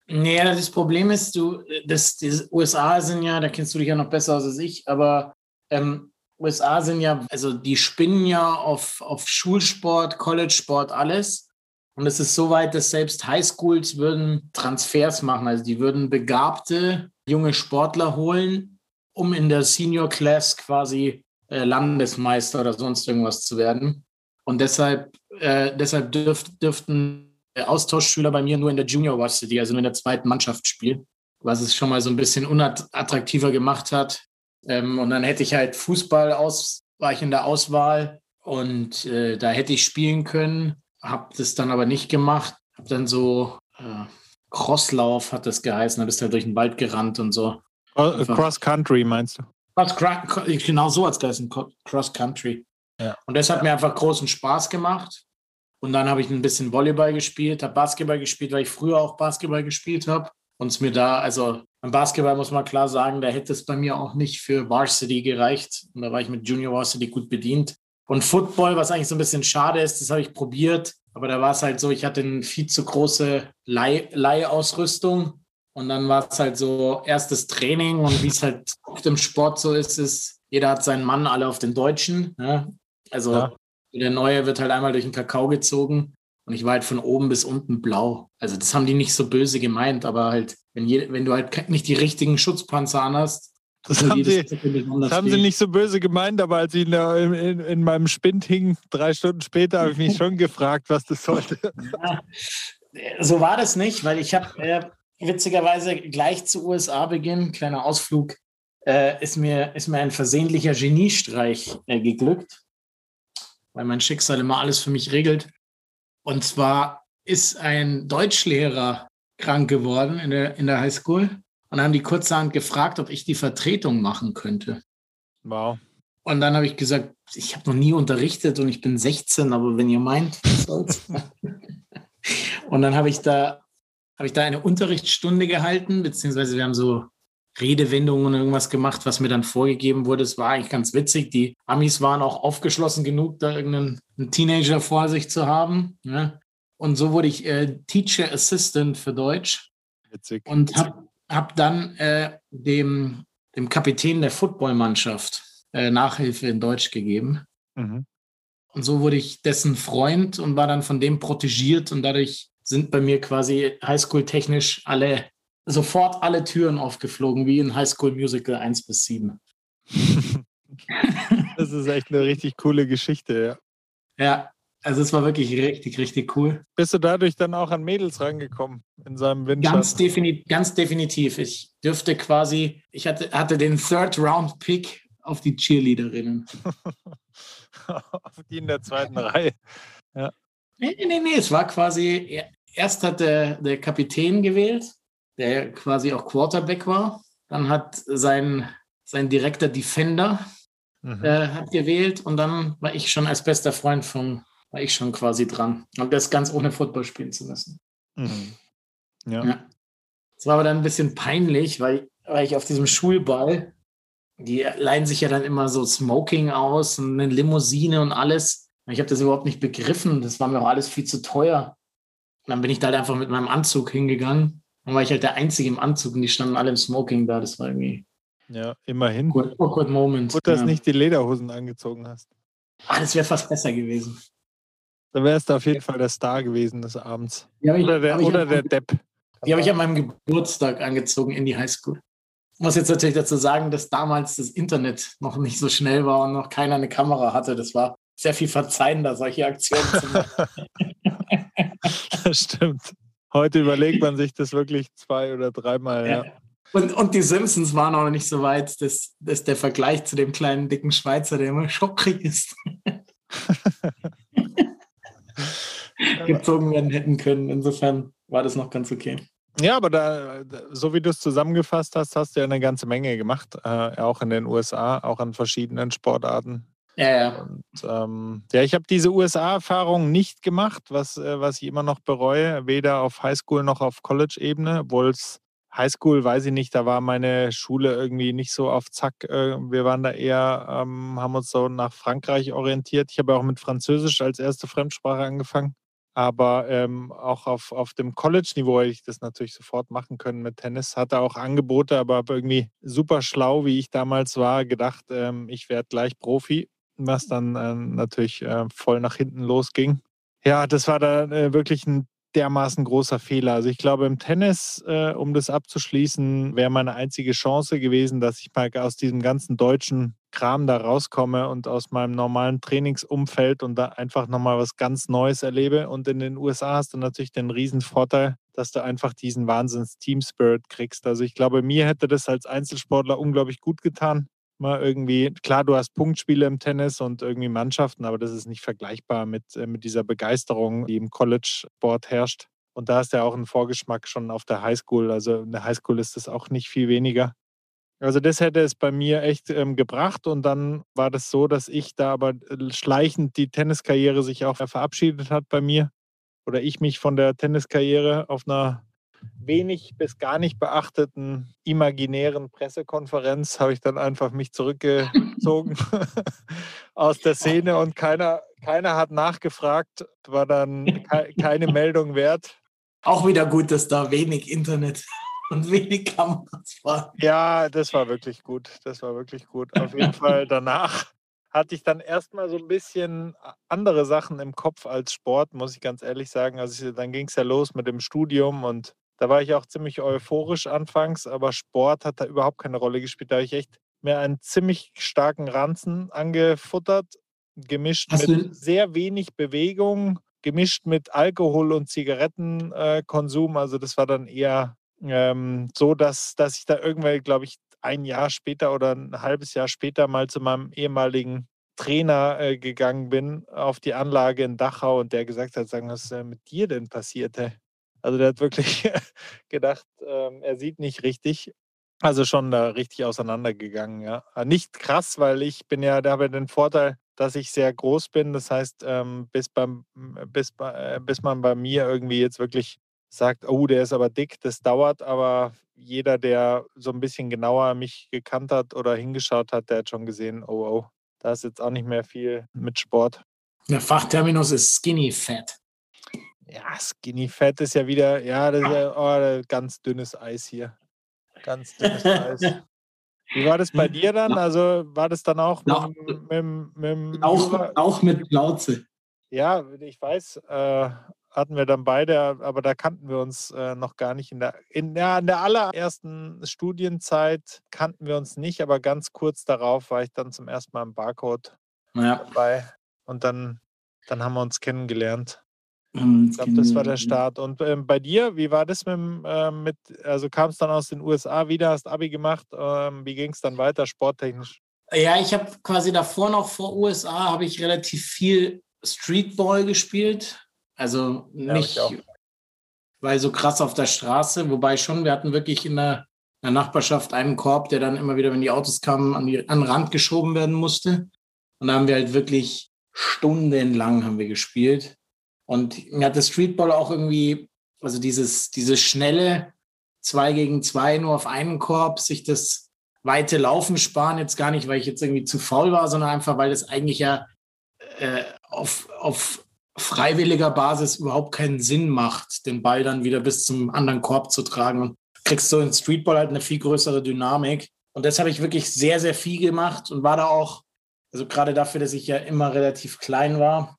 Speaker 1: Nee, das Problem ist, du, das, die USA sind ja, da kennst du dich ja noch besser aus als ich, aber ähm, USA sind ja, also die spinnen ja auf, auf Schulsport, College-Sport, alles. Und es ist so weit, dass selbst Highschools würden Transfers machen. Also die würden begabte junge Sportler holen, um in der Senior Class quasi äh, Landesmeister oder sonst irgendwas zu werden. Und deshalb, äh, deshalb dürft, dürften Austauschschüler bei mir nur in der Junior Varsity, also nur in der zweiten Mannschaft spielen, was es schon mal so ein bisschen unattraktiver gemacht hat, ähm, und dann hätte ich halt Fußball aus, war ich in der Auswahl und äh, da hätte ich spielen können, habe das dann aber nicht gemacht. Habe dann so äh, Crosslauf hat das geheißen, da bist du halt durch den Wald gerannt und so.
Speaker 2: Cross Country meinst du?
Speaker 1: genau so hat es geheißen, Cross Country. Ja. Und das hat ja. mir einfach großen Spaß gemacht. Und dann habe ich ein bisschen Volleyball gespielt, habe Basketball gespielt, weil ich früher auch Basketball gespielt habe. Und es mir da, also beim Basketball muss man klar sagen, da hätte es bei mir auch nicht für Varsity gereicht. Und da war ich mit Junior Varsity gut bedient. Und Football, was eigentlich so ein bisschen schade ist, das habe ich probiert. Aber da war es halt so, ich hatte eine viel zu große Leih Leihausrüstung. Und dann war es halt so erstes Training und wie es halt im Sport so ist, ist, jeder hat seinen Mann, alle auf den Deutschen. Ne? Also ja. der Neue wird halt einmal durch den Kakao gezogen. Und ich war halt von oben bis unten blau. Also das haben die nicht so böse gemeint, aber halt, wenn, je, wenn du halt nicht die richtigen Schutzpanzer anhast,
Speaker 2: Das haben, sie, das haben sie, nicht so böse gemeint, aber als ich in, in, in meinem Spind hing, drei Stunden später, habe ich mich schon (laughs) gefragt, was das sollte. Ja,
Speaker 1: so war das nicht, weil ich habe äh, witzigerweise gleich zu USA beginn, kleiner Ausflug, äh, ist, mir, ist mir ein versehentlicher Geniestreich äh, geglückt, weil mein Schicksal immer alles für mich regelt. Und zwar ist ein Deutschlehrer krank geworden in der, in der Highschool und haben die kurzerhand gefragt, ob ich die Vertretung machen könnte.
Speaker 2: Wow.
Speaker 1: Und dann habe ich gesagt, ich habe noch nie unterrichtet und ich bin 16, aber wenn ihr meint, (laughs) soll's. und dann habe ich da habe ich da eine Unterrichtsstunde gehalten, beziehungsweise wir haben so Redewendungen und irgendwas gemacht, was mir dann vorgegeben wurde. Es war eigentlich ganz witzig. Die Amis waren auch aufgeschlossen genug, da irgendeinen Teenager vor sich zu haben. Ja. Und so wurde ich äh, Teacher Assistant für Deutsch. Witzig. Und habe hab dann äh, dem, dem Kapitän der Footballmannschaft äh, Nachhilfe in Deutsch gegeben. Mhm. Und so wurde ich dessen Freund und war dann von dem protegiert und dadurch sind bei mir quasi Highschool-technisch alle, sofort alle Türen aufgeflogen, wie in Highschool Musical 1 bis 7. (laughs)
Speaker 2: das ist echt eine richtig coole Geschichte,
Speaker 1: ja. Ja, also es war wirklich richtig, richtig cool.
Speaker 2: Bist du dadurch dann auch an Mädels rangekommen in seinem Windschatten?
Speaker 1: Ganz, defini ganz definitiv. Ich dürfte quasi, ich hatte, hatte den Third-Round-Pick auf die Cheerleaderinnen. (laughs)
Speaker 2: auf die in der zweiten (laughs) Reihe. Ja.
Speaker 1: Nee, nee, nee, es war quasi, erst hat der, der Kapitän gewählt, der quasi auch Quarterback war. Dann hat sein, sein direkter Defender mhm. äh, hat gewählt und dann war ich schon als bester Freund von, war ich schon quasi dran. Und das ganz ohne Football spielen zu müssen. Mhm. Ja. ja. Es war aber dann ein bisschen peinlich, weil, weil ich auf diesem Schulball, die leihen sich ja dann immer so Smoking aus und eine Limousine und alles. Ich habe das überhaupt nicht begriffen. Das war mir auch alles viel zu teuer. Und dann bin ich da halt einfach mit meinem Anzug hingegangen. Dann war ich halt der Einzige im Anzug und die standen alle im Smoking da. Das war irgendwie.
Speaker 2: Ja, immerhin.
Speaker 1: Awkward Moment.
Speaker 2: Gut, dass du ja. nicht die Lederhosen angezogen hast.
Speaker 1: Ah, das wäre fast besser gewesen.
Speaker 2: Da wärst du auf jeden Fall der Star gewesen des Abends. Ja, ich, oder der, oder der Depp.
Speaker 1: Die habe ich an meinem Geburtstag angezogen in die Highschool. Ich muss jetzt natürlich dazu sagen, dass damals das Internet noch nicht so schnell war und noch keiner eine Kamera hatte. Das war sehr viel verzeihender, solche Aktionen zu machen. (laughs) (laughs)
Speaker 2: das stimmt. Heute überlegt man sich das wirklich zwei oder dreimal. Ja. ja.
Speaker 1: Und, und die Simpsons waren auch noch nicht so weit, dass, dass der Vergleich zu dem kleinen, dicken Schweizer, der immer schockig ist, (laughs) (laughs) gezogen werden hätten können. Insofern war das noch ganz okay.
Speaker 2: Ja, aber da, so wie du es zusammengefasst hast, hast du ja eine ganze Menge gemacht, äh, auch in den USA, auch an verschiedenen Sportarten.
Speaker 1: Ja, ja.
Speaker 2: Und, ähm, ja, ich habe diese USA-Erfahrung nicht gemacht, was, äh, was ich immer noch bereue, weder auf Highschool noch auf College-Ebene, obwohl es Highschool, weiß ich nicht, da war meine Schule irgendwie nicht so auf Zack. Äh, wir waren da eher, ähm, haben uns so nach Frankreich orientiert. Ich habe auch mit Französisch als erste Fremdsprache angefangen. Aber ähm, auch auf, auf dem College-Niveau hätte ich das natürlich sofort machen können mit Tennis. Hatte auch Angebote, aber habe irgendwie super schlau, wie ich damals war, gedacht, ähm, ich werde gleich Profi was dann äh, natürlich äh, voll nach hinten losging. Ja, das war da äh, wirklich ein dermaßen großer Fehler. Also ich glaube, im Tennis, äh, um das abzuschließen, wäre meine einzige Chance gewesen, dass ich mal aus diesem ganzen deutschen Kram da rauskomme und aus meinem normalen Trainingsumfeld und da einfach nochmal was ganz Neues erlebe. Und in den USA hast du natürlich den riesen Vorteil, dass du einfach diesen Wahnsinns-Team-Spirit kriegst. Also ich glaube, mir hätte das als Einzelsportler unglaublich gut getan, mal irgendwie, klar, du hast Punktspiele im Tennis und irgendwie Mannschaften, aber das ist nicht vergleichbar mit, äh, mit dieser Begeisterung, die im College-Sport herrscht. Und da ist ja auch ein Vorgeschmack schon auf der Highschool. Also in der Highschool ist das auch nicht viel weniger. Also das hätte es bei mir echt ähm, gebracht und dann war das so, dass ich da aber äh, schleichend die Tenniskarriere sich auch verabschiedet hat bei mir oder ich mich von der Tenniskarriere auf einer wenig bis gar nicht beachteten imaginären Pressekonferenz habe ich dann einfach mich zurückgezogen (laughs) aus der Szene und keiner, keiner hat nachgefragt, war dann ke keine (laughs) Meldung wert.
Speaker 1: Auch wieder gut, dass da wenig Internet (laughs) und wenig Kameras waren.
Speaker 2: Ja, das war wirklich gut. Das war wirklich gut. Auf jeden Fall danach hatte ich dann erstmal so ein bisschen andere Sachen im Kopf als Sport, muss ich ganz ehrlich sagen. Also dann ging es ja los mit dem Studium und Da war ich auch ziemlich euphorisch anfangs, aber Sport hat da überhaupt keine Rolle gespielt. Da habe ich echt mir einen ziemlich starken Ranzen angefuttert, gemischt
Speaker 1: Hast
Speaker 2: mit sehr wenig Bewegung, gemischt mit Alkohol und Zigarettenkonsum. also das war dann eher ähm, so, dass, dass ich da irgendwann, glaube ich, ein Jahr später oder ein halbes Jahr später mal zu meinem ehemaligen Trainer äh, gegangen bin auf die Anlage in Dachau und der gesagt hat, sagen, was ist denn mit dir denn passiert? Also der hat wirklich (laughs) gedacht, ähm, er sieht nicht richtig. Also schon da richtig auseinandergegangen, ja. Aber Nicht krass, weil ich bin ja, da habe ich den Vorteil, dass ich sehr groß bin. Das heißt, ähm, bis, beim, bis, bei- äh, bis man bei mir irgendwie jetzt wirklich sagt, oh, der ist aber dick, das dauert, aber jeder, der so ein bisschen genauer mich gekannt hat oder hingeschaut hat, der hat schon gesehen, oh, oh, da ist jetzt auch nicht mehr viel mit Sport.
Speaker 1: Der Fachterminus ist Skinny Fat.
Speaker 2: Ja, Skinny Fat ist ja wieder, ja, das ist ja (laughs) oh, ganz dünnes Eis hier. Ganz dünnes Eis. (laughs) Wie war das bei dir dann? Also war das dann auch mit,
Speaker 1: Auch-
Speaker 2: dem- mit, mit, dem
Speaker 1: Auch,
Speaker 2: Jura-
Speaker 1: auch mit Plauze.
Speaker 2: Ja, ich weiß, äh, hatten wir dann beide, aber da kannten wir uns äh, noch gar nicht. In der, in, der, in der allerersten Studienzeit kannten wir uns nicht, aber ganz kurz darauf war ich dann zum ersten Mal im Barcode
Speaker 1: Ja.
Speaker 2: dabei und dann, dann haben wir uns kennengelernt.
Speaker 1: Ähm,
Speaker 2: Ich glaube, das war der Start. Und ähm, bei dir, wie war das mit, dem, ähm, mit also kam es dann aus den USA wieder, hast Abi gemacht, ähm, wie ging es dann weiter, sporttechnisch?
Speaker 1: Ja, ich habe quasi davor noch vor USA habe ich relativ viel Streetball gespielt. Also
Speaker 2: Ja,
Speaker 1: nicht,
Speaker 2: ich auch.
Speaker 1: weil so krass auf der Straße, wobei schon, wir hatten wirklich in der, in der Nachbarschaft einen Korb, der dann immer wieder, wenn die Autos kamen, an, die, an den Rand geschoben werden musste. Und da haben wir halt wirklich stundenlang haben wir gespielt. Und mir hat das Streetball auch irgendwie, also dieses, dieses schnelle zwei gegen zwei nur auf einen Korb, sich das weite Laufen sparen, jetzt gar nicht, weil ich jetzt irgendwie zu faul war, sondern einfach, weil das eigentlich ja äh, auf, auf freiwilliger Basis überhaupt keinen Sinn macht, den Ball dann wieder bis zum anderen Korb zu tragen. Und kriegst du in Streetball halt eine viel größere Dynamik. Und das habe ich wirklich sehr, sehr viel gemacht und war da auch, also gerade dafür, dass ich ja immer relativ klein war,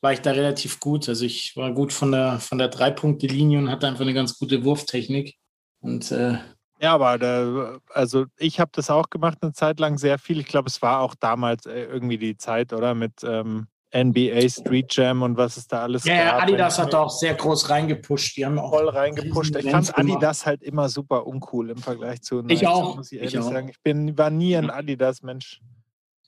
Speaker 1: war ich da relativ gut. Also ich war gut von der, von der Drei-Punkte-Linie und hatte einfach eine ganz gute Wurftechnik. Und äh,
Speaker 2: Ja, aber da, also ich habe das auch gemacht eine Zeit lang sehr viel. Ich glaube, es war auch damals äh, irgendwie die Zeit, oder? Mit ähm, NBA Street Jam und was es da alles
Speaker 1: ja, ja,
Speaker 2: gab.
Speaker 1: Adidas
Speaker 2: Wenn-
Speaker 1: hat da auch sehr groß reingepusht. Die haben auch
Speaker 2: voll reingepusht. Ich fand. Adidas halt immer super uncool im Vergleich zu
Speaker 1: Ich
Speaker 2: Nike,
Speaker 1: auch,
Speaker 2: muss ich
Speaker 1: ich
Speaker 2: ehrlich
Speaker 1: auch.
Speaker 2: sagen. Ich bin, war nie ein Adidas-Mensch.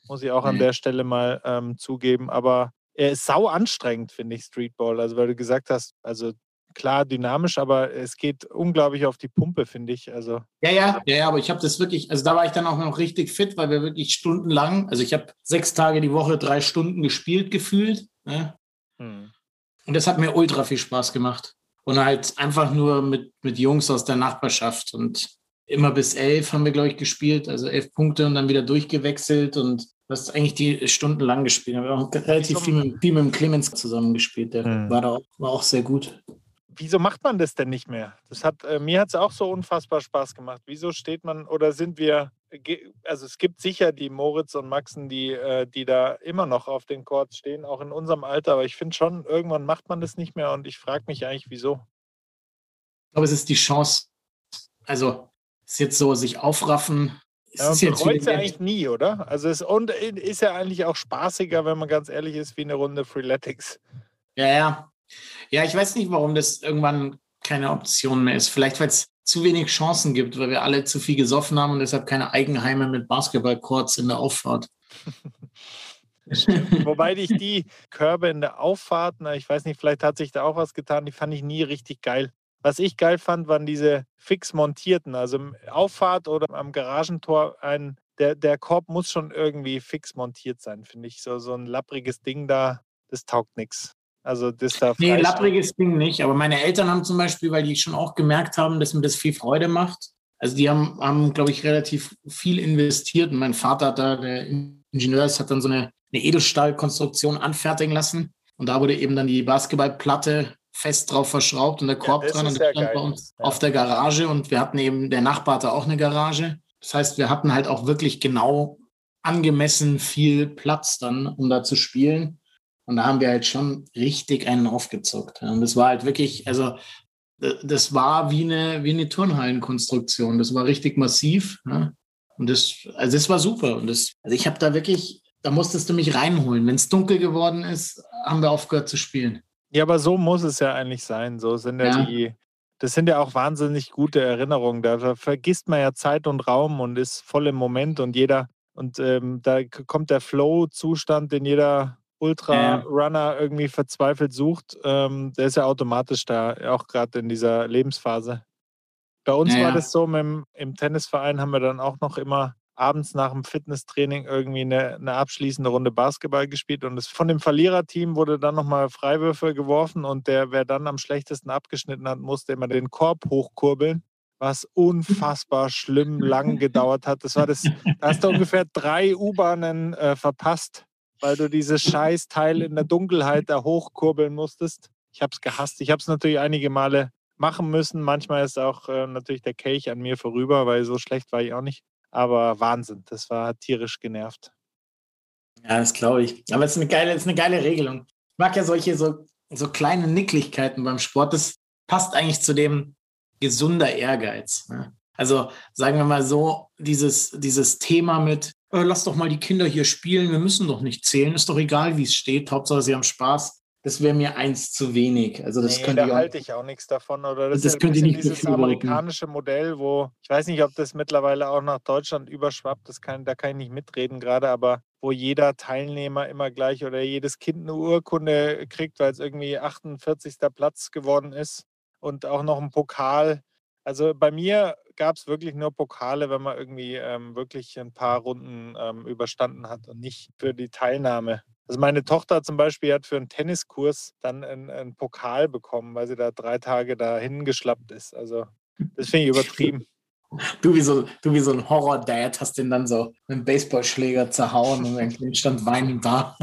Speaker 2: Muss ich auch an der Stelle mal ähm, zugeben. Aber er ist sau anstrengend, finde ich, Streetball. Also, weil du gesagt hast, also klar dynamisch, aber es geht unglaublich auf die Pumpe, finde ich. Also,
Speaker 1: Ja, ja, ja, ja, aber ich habe das wirklich, also da war ich dann auch noch richtig fit, weil wir wirklich stundenlang, also ich habe sechs Tage die Woche drei Stunden gespielt gefühlt. Ne?
Speaker 2: hm.
Speaker 1: Und das hat mir ultra viel Spaß gemacht. Und halt einfach nur mit, mit Jungs aus der Nachbarschaft. Und immer bis elf haben wir, glaube ich, gespielt, also elf Punkte und dann wieder durchgewechselt und du hast eigentlich die stundenlang gespielt. Wir haben auch relativ viel mit, viel mit dem Clemens zusammengespielt. Der
Speaker 2: Mhm.
Speaker 1: war da auch, war auch sehr gut.
Speaker 2: wieso macht man das denn nicht mehr? Das hat, äh, mir hat es auch so unfassbar Spaß gemacht. Wieso steht man oder sind wir, also es gibt sicher die Moritz und Maxen, die, äh, die da immer noch auf den Courts stehen, auch in unserem Alter, aber ich finde schon, irgendwann macht man das nicht mehr und ich frage mich eigentlich, wieso.
Speaker 1: Ich glaube, es ist die Chance, also ist jetzt so, sich aufraffen.
Speaker 2: Ja,
Speaker 1: ist jetzt
Speaker 2: bereut ja eigentlich nie, oder? Also es und ist ja eigentlich auch spaßiger, wenn man ganz ehrlich ist, wie eine Runde Freeletics.
Speaker 1: Ja, ja. Ja, ich weiß nicht, warum das irgendwann keine Option mehr ist. Vielleicht, weil es zu wenig Chancen gibt, weil wir alle zu viel gesoffen haben und deshalb keine Eigenheime mit Basketballcourts in der Auffahrt.
Speaker 2: Wobei ich die Körbe in der Auffahrt, na, ich weiß nicht, vielleicht hat sich da auch was getan, die fand ich nie richtig geil. Was ich geil fand, waren diese fix montierten, also im Auffahrt oder am Garagentor ein, der, der Korb muss schon irgendwie fix montiert sein, finde ich. So, so ein lappriges Ding da, das taugt nichts. Also das da
Speaker 1: Nee, lappriges Ding nicht. Aber meine Eltern haben zum Beispiel, weil die schon auch gemerkt haben, dass mir das viel Freude macht. Also die haben, haben glaube ich, relativ viel investiert. Und mein Vater hat da, der Ingenieur ist, hat dann so eine, eine Edelstahlkonstruktion anfertigen lassen. Und da wurde eben dann die Basketballplatte fest drauf verschraubt und der Korb
Speaker 2: das
Speaker 1: dran. Und das
Speaker 2: ja
Speaker 1: stand
Speaker 2: geil.
Speaker 1: bei uns
Speaker 2: Ja.
Speaker 1: auf der Garage. Und wir hatten eben, der Nachbar hatte auch eine Garage. Das heißt, wir hatten halt auch wirklich genau angemessen viel Platz dann, um da zu spielen. Und da haben wir halt schon richtig einen aufgezockt. Ja, Und das war halt wirklich, also das war wie eine, wie eine Turnhallenkonstruktion. Das war richtig massiv. Ja? Und das, also das war super. Und das, also ich habe da wirklich, da musstest du mich reinholen. Wenn es dunkel geworden ist, haben wir aufgehört zu spielen.
Speaker 2: Ja, aber so muss es ja eigentlich sein. So sind ja, ja. die, das sind ja auch wahnsinnig gute Erinnerungen. Da vergisst man ja Zeit und Raum und ist voll im Moment und jeder, und ähm, da kommt der Flow-Zustand, den jeder Ultra-Runner irgendwie verzweifelt sucht, ähm, der ist ja automatisch da, auch gerade in dieser Lebensphase. Bei uns ja, war das so, im, im Tennisverein haben wir dann auch noch immer abends nach dem Fitnesstraining irgendwie eine, eine, abschließende Runde Basketball gespielt und es, von dem Verliererteam wurde dann nochmal Freiwürfe geworfen und der, wer dann am schlechtesten abgeschnitten hat, musste immer den Korb hochkurbeln, was unfassbar schlimm lang gedauert hat. Das war das, da hast du ungefähr drei U-Bahnen äh, verpasst, weil du dieses Scheißteil in der Dunkelheit da hochkurbeln musstest. Ich habe es gehasst. Ich habe es natürlich einige Male machen müssen. Manchmal ist auch äh, natürlich der Kelch an mir vorüber, weil so schlecht war ich auch nicht. Aber Wahnsinn, das war tierisch genervt.
Speaker 1: Ja, das glaube ich. Aber es ist eine geile, ist eine geile Regelung. Ich mag ja solche so, so kleine Nicklichkeiten beim Sport. Das passt eigentlich zu dem gesunder Ehrgeiz. Ne? Also sagen wir mal so, dieses, dieses Thema mit, äh, lass doch mal die Kinder hier spielen, wir müssen doch nicht zählen, ist doch egal, wie es steht, Hauptsache sie haben Spaß das wäre mir eins zu wenig. Also das
Speaker 2: nee,
Speaker 1: könnte
Speaker 2: da ich halte ich auch nichts davon. Oder
Speaker 1: das, das ist könnte nicht
Speaker 2: dieses amerikanische Modell, wo ich weiß nicht, ob das mittlerweile auch nach Deutschland überschwappt. Das kann, da kann ich nicht mitreden gerade, aber wo jeder Teilnehmer immer gleich oder jedes Kind eine Urkunde kriegt, weil es irgendwie 48. Platz geworden ist und auch noch ein Pokal. Also bei mir gab es wirklich nur Pokale, wenn man irgendwie ähm, wirklich ein paar Runden ähm, überstanden hat und nicht für die Teilnahme. Also meine Tochter zum Beispiel hat für einen Tenniskurs dann einen, einen Pokal bekommen, weil sie da drei Tage dahin geschlappt ist. Also das finde ich übertrieben.
Speaker 1: Du wie so, du wie so ein Horror-Dad hast den dann so mit einem Baseballschläger zerhauen und dann stand Wein da.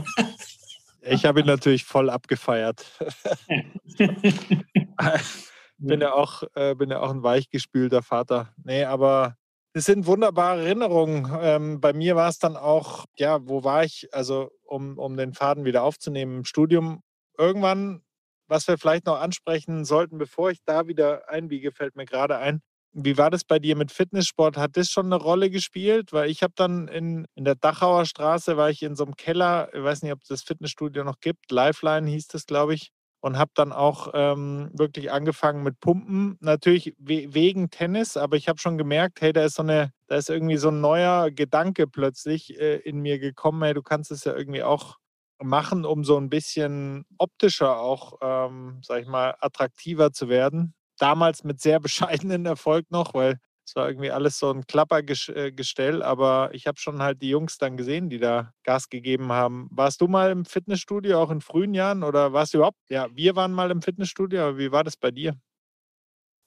Speaker 2: Ich habe ihn natürlich voll abgefeiert. (laughs) (laughs) bin ja auch, äh, bin ja auch ein weichgespülter Vater. Nee, aber das sind wunderbare Erinnerungen. Ähm, bei mir war es dann auch, ja, wo war ich? Also, um, um den Faden wieder aufzunehmen, im Studium. Irgendwann, was wir vielleicht noch ansprechen sollten, bevor ich da wieder einbiege, fällt mir gerade ein. Wie war das bei dir mit Fitnesssport? Hat das schon eine Rolle gespielt? Weil ich habe dann in, in der Dachauer Straße, war ich in so einem Keller, ich weiß nicht, ob es das Fitnessstudio noch gibt, Lifeline hieß das, glaube ich und habe dann auch ähm, wirklich angefangen mit Pumpen. Natürlich we wegen Tennis, aber ich habe schon gemerkt, hey, da ist so eine, da ist irgendwie so ein neuer Gedanke plötzlich äh, in mir gekommen, hey, du kannst es ja irgendwie auch machen, um so ein bisschen optischer auch, ähm, sag ich mal, attraktiver zu werden. Damals mit sehr (laughs) bescheidenen Erfolg noch, weil es war irgendwie alles so ein Klappergestell, aber ich habe schon halt die Jungs dann gesehen, die da Gas gegeben haben. Warst du mal im Fitnessstudio, auch in frühen Jahren, oder warst du überhaupt? Ja, wir waren mal im Fitnessstudio, aber wie war das bei dir?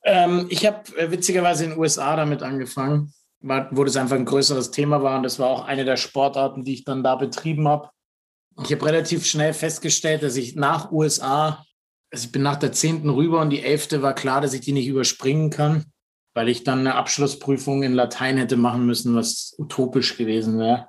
Speaker 1: Ähm, ich habe äh, witzigerweise in den USA damit angefangen, wo das einfach ein größeres Thema war und das war auch eine der Sportarten, die ich dann da betrieben habe. Ich habe relativ schnell festgestellt, dass ich nach USA, also ich bin nach der 10. rüber und die 11. war klar, dass ich die nicht überspringen kann weil ich dann eine Abschlussprüfung in Latein hätte machen müssen, was utopisch gewesen wäre.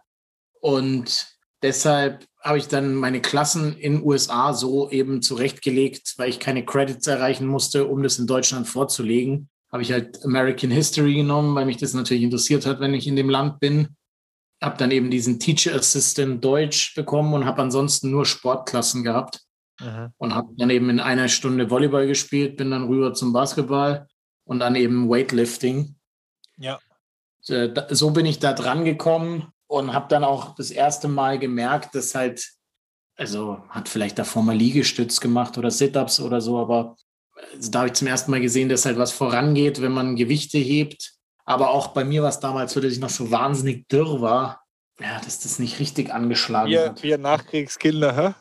Speaker 1: Und deshalb habe ich dann meine Klassen in USA so eben zurechtgelegt, weil ich keine Credits erreichen musste, um das in Deutschland vorzulegen. Habe ich halt American History genommen, weil mich das natürlich interessiert hat, wenn ich in dem Land bin. Habe dann eben diesen Teacher Assistant Deutsch bekommen und habe ansonsten nur Sportklassen gehabt. Mhm. Und habe dann eben in einer Stunde Volleyball gespielt, bin dann rüber zum Basketball und dann eben Weightlifting.
Speaker 2: Ja.
Speaker 1: Äh, so bin ich da dran gekommen und habe dann auch das erste Mal gemerkt, dass halt, also hat vielleicht davor mal Liegestütz gemacht oder Sit-ups oder so, aber also da habe ich zum ersten Mal gesehen, dass halt was vorangeht, wenn man Gewichte hebt. Aber auch bei mir war es damals so, dass ich noch so wahnsinnig dürr war, ja, dass das nicht richtig angeschlagen
Speaker 2: wir,
Speaker 1: hat.
Speaker 2: Wir Nachkriegskinder, hä?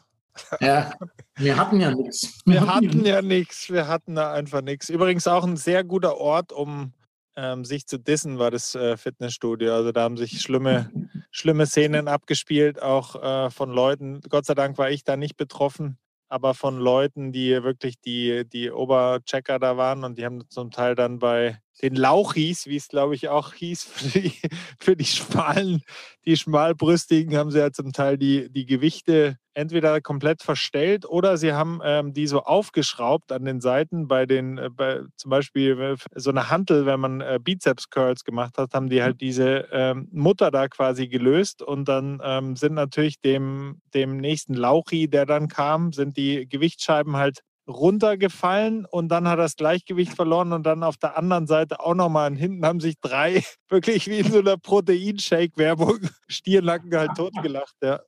Speaker 1: Ja, (laughs) wir hatten ja nichts.
Speaker 2: Wir, wir hatten ja nichts. Wir hatten da einfach nichts. Übrigens auch ein sehr guter Ort, um ähm, sich zu dissen, war das äh, Fitnessstudio. Also da haben sich schlimme, (laughs) schlimme Szenen abgespielt, auch äh, von Leuten. Gott sei Dank war ich da nicht betroffen, aber von Leuten, die wirklich die, die Oberchecker da waren und die haben zum Teil dann bei den Lauchis, wie es glaube ich auch hieß, (laughs) für die, für die schmalen, die schmalbrüstigen haben sie ja zum Teil die, die Gewichte entweder komplett verstellt oder sie haben ähm, die so aufgeschraubt an den Seiten bei den, äh, bei, zum Beispiel äh, so eine Hantel, wenn man äh, Bizeps Curls gemacht hat, haben die halt diese ähm, Mutter da quasi gelöst und dann ähm, sind natürlich dem, dem nächsten Lauchi, der dann kam, sind die Gewichtsscheiben halt runtergefallen und dann hat er das Gleichgewicht verloren und dann auf der anderen Seite auch nochmal. Und hinten haben sich drei (laughs) wirklich wie in so einer Proteinshake-Werbung (laughs) Stiernacken halt totgelacht. Ja.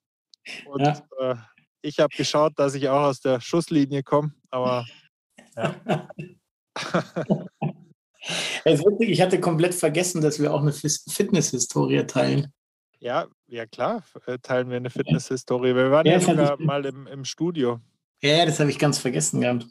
Speaker 2: Und ja. Äh, ich habe geschaut, dass ich auch aus der Schusslinie komme, aber (laughs) ja.
Speaker 1: ich hatte komplett vergessen, dass wir auch eine Fitness-Historie teilen.
Speaker 2: Ja, ja klar, äh, teilen wir eine Fitness-Historie. Wir waren ja, ja sogar mal im, im Studio.
Speaker 1: Ja, das habe ich ganz vergessen gehabt.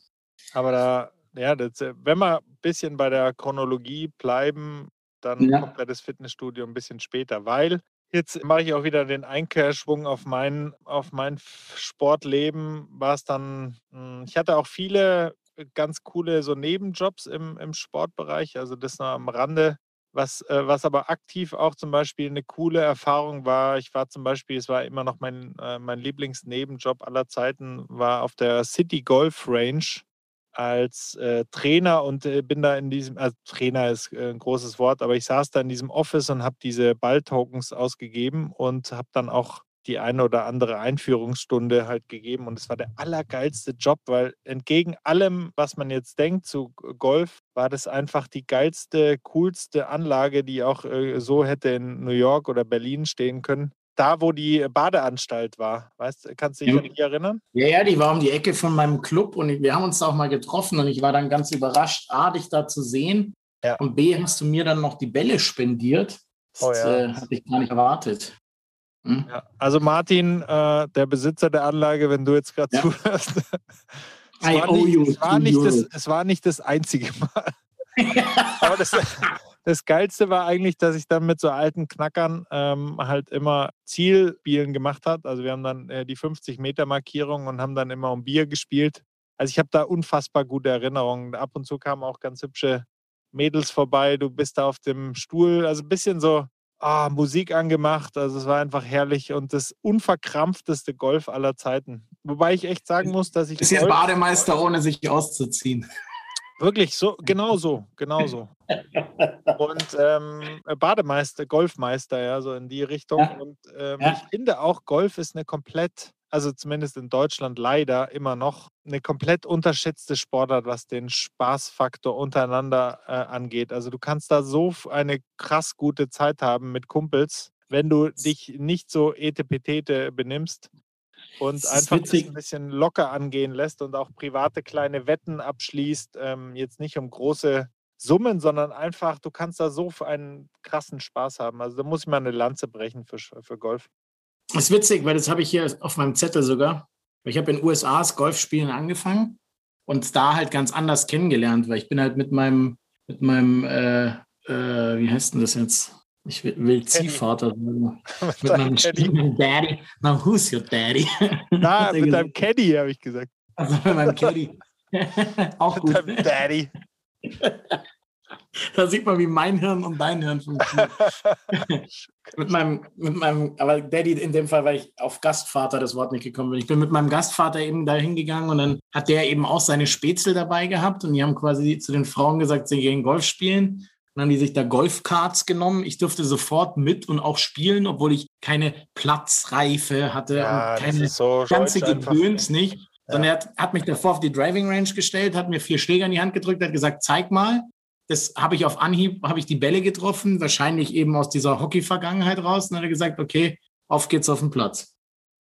Speaker 2: Aber da, ja, das, äh, wenn wir ein bisschen bei der Chronologie bleiben, dann ja. kommt ja das Fitnessstudio ein bisschen später, weil jetzt mache ich auch wieder den Einkehrschwung auf mein, auf mein Sportleben. War es dann, hm, ich hatte auch viele ganz coole so Nebenjobs im, im Sportbereich, also das noch am Rande was, äh, was aber aktiv auch zum Beispiel eine coole Erfahrung war, ich war zum Beispiel, es war immer noch mein, äh, mein Lieblingsnebenjob aller Zeiten, war auf der City Golf Range als äh, Trainer und äh, bin da in diesem, also Trainer ist äh, ein großes Wort, aber ich saß da in diesem Office und habe diese Balltokens ausgegeben und habe dann auch die eine oder andere Einführungsstunde halt gegeben und es war der allergeilste Job, weil entgegen allem, was man jetzt denkt zu Golf, war das einfach die geilste, coolste Anlage, die auch äh, so hätte in New York oder Berlin stehen können. Da, wo die Badeanstalt war. Weißt kannst du dich an die erinnern?
Speaker 1: Ja, ja, die war um die Ecke von meinem Club und wir haben uns da auch mal getroffen und ich war dann ganz überrascht, A, dich da zu sehen ja. und B, hast du mir dann noch die Bälle spendiert. Das oh, ja. äh, hatte ich gar nicht erwartet.
Speaker 2: Hm? Ja, also Martin, äh, der Besitzer der Anlage, wenn du jetzt gerade ja. zuhörst, (laughs) es, war nicht, es, war nicht das, es war nicht das einzige Mal. (laughs) Aber das, das Geilste war eigentlich, dass ich dann mit so alten Knackern ähm, halt immer Zielspielen gemacht habe. Also wir haben dann äh, die 50-Meter-Markierung und haben dann immer um Bier gespielt. Also ich habe da unfassbar gute Erinnerungen. Ab und zu kamen auch ganz hübsche Mädels vorbei. Du bist da auf dem Stuhl. Also ein bisschen so ah, Musik angemacht. Also es war einfach herrlich und das unverkrampfteste Golf aller Zeiten. Wobei ich echt sagen muss, dass ich.
Speaker 1: Ist jetzt Bademeister, ohne sich auszuziehen.
Speaker 2: Wirklich, so, genau so, genau so. Und ähm, Bademeister, Golfmeister, ja, so in die Richtung. Ja. Und ähm, ja. ich finde auch, Golf ist eine komplett also zumindest in Deutschland leider immer noch eine komplett unterschätzte Sportart, was den Spaßfaktor untereinander äh, angeht. Also du kannst da so eine krass gute Zeit haben mit Kumpels, wenn du dich nicht so etepetete benimmst und einfach ein bisschen locker angehen lässt und auch private kleine Wetten abschließt, ähm, jetzt nicht um große Summen, sondern einfach, du kannst da so einen krassen Spaß haben. Also da muss ich mal eine Lanze brechen für, für Golf.
Speaker 1: Das ist witzig, weil das habe ich hier auf meinem Zettel sogar. Ich habe in den USA das Golfspielen angefangen und da halt ganz anders kennengelernt, weil ich bin halt mit meinem, mit meinem, äh, äh, wie heißt denn das jetzt? Ich will, will Ziehvater (laughs) mit meinem Caddy. Daddy. Now who's your daddy?
Speaker 2: Na, (laughs) mit deinem Caddy, habe ich gesagt.
Speaker 1: Also mit meinem Caddy. (laughs) Auch mit gut. deinem Daddy. da sieht man, wie mein Hirn und dein Hirn funktioniert. mit, meinem, mit meinem, aber Daddy in dem Fall, weil ich auf Gastvater das Wort nicht gekommen bin. Ich bin mit meinem Gastvater eben da hingegangen und dann hat der eben auch seine Spätzle dabei gehabt und die haben quasi zu den Frauen gesagt, sie gehen Golf spielen. Dann haben die sich da Golfkarts genommen. Ich durfte sofort mit und auch spielen, obwohl ich keine Platzreife hatte
Speaker 2: ja,
Speaker 1: und keine
Speaker 2: so
Speaker 1: ganze Gedöns nicht. Sondern er hat, hat, mich davor auf die Driving Range gestellt, hat mir vier Schläger in die Hand gedrückt, hat gesagt, zeig mal. Das habe ich auf Anhieb, habe ich die Bälle getroffen, wahrscheinlich eben aus dieser Hockey-Vergangenheit raus. Und dann hat er gesagt, okay, auf geht's auf den Platz.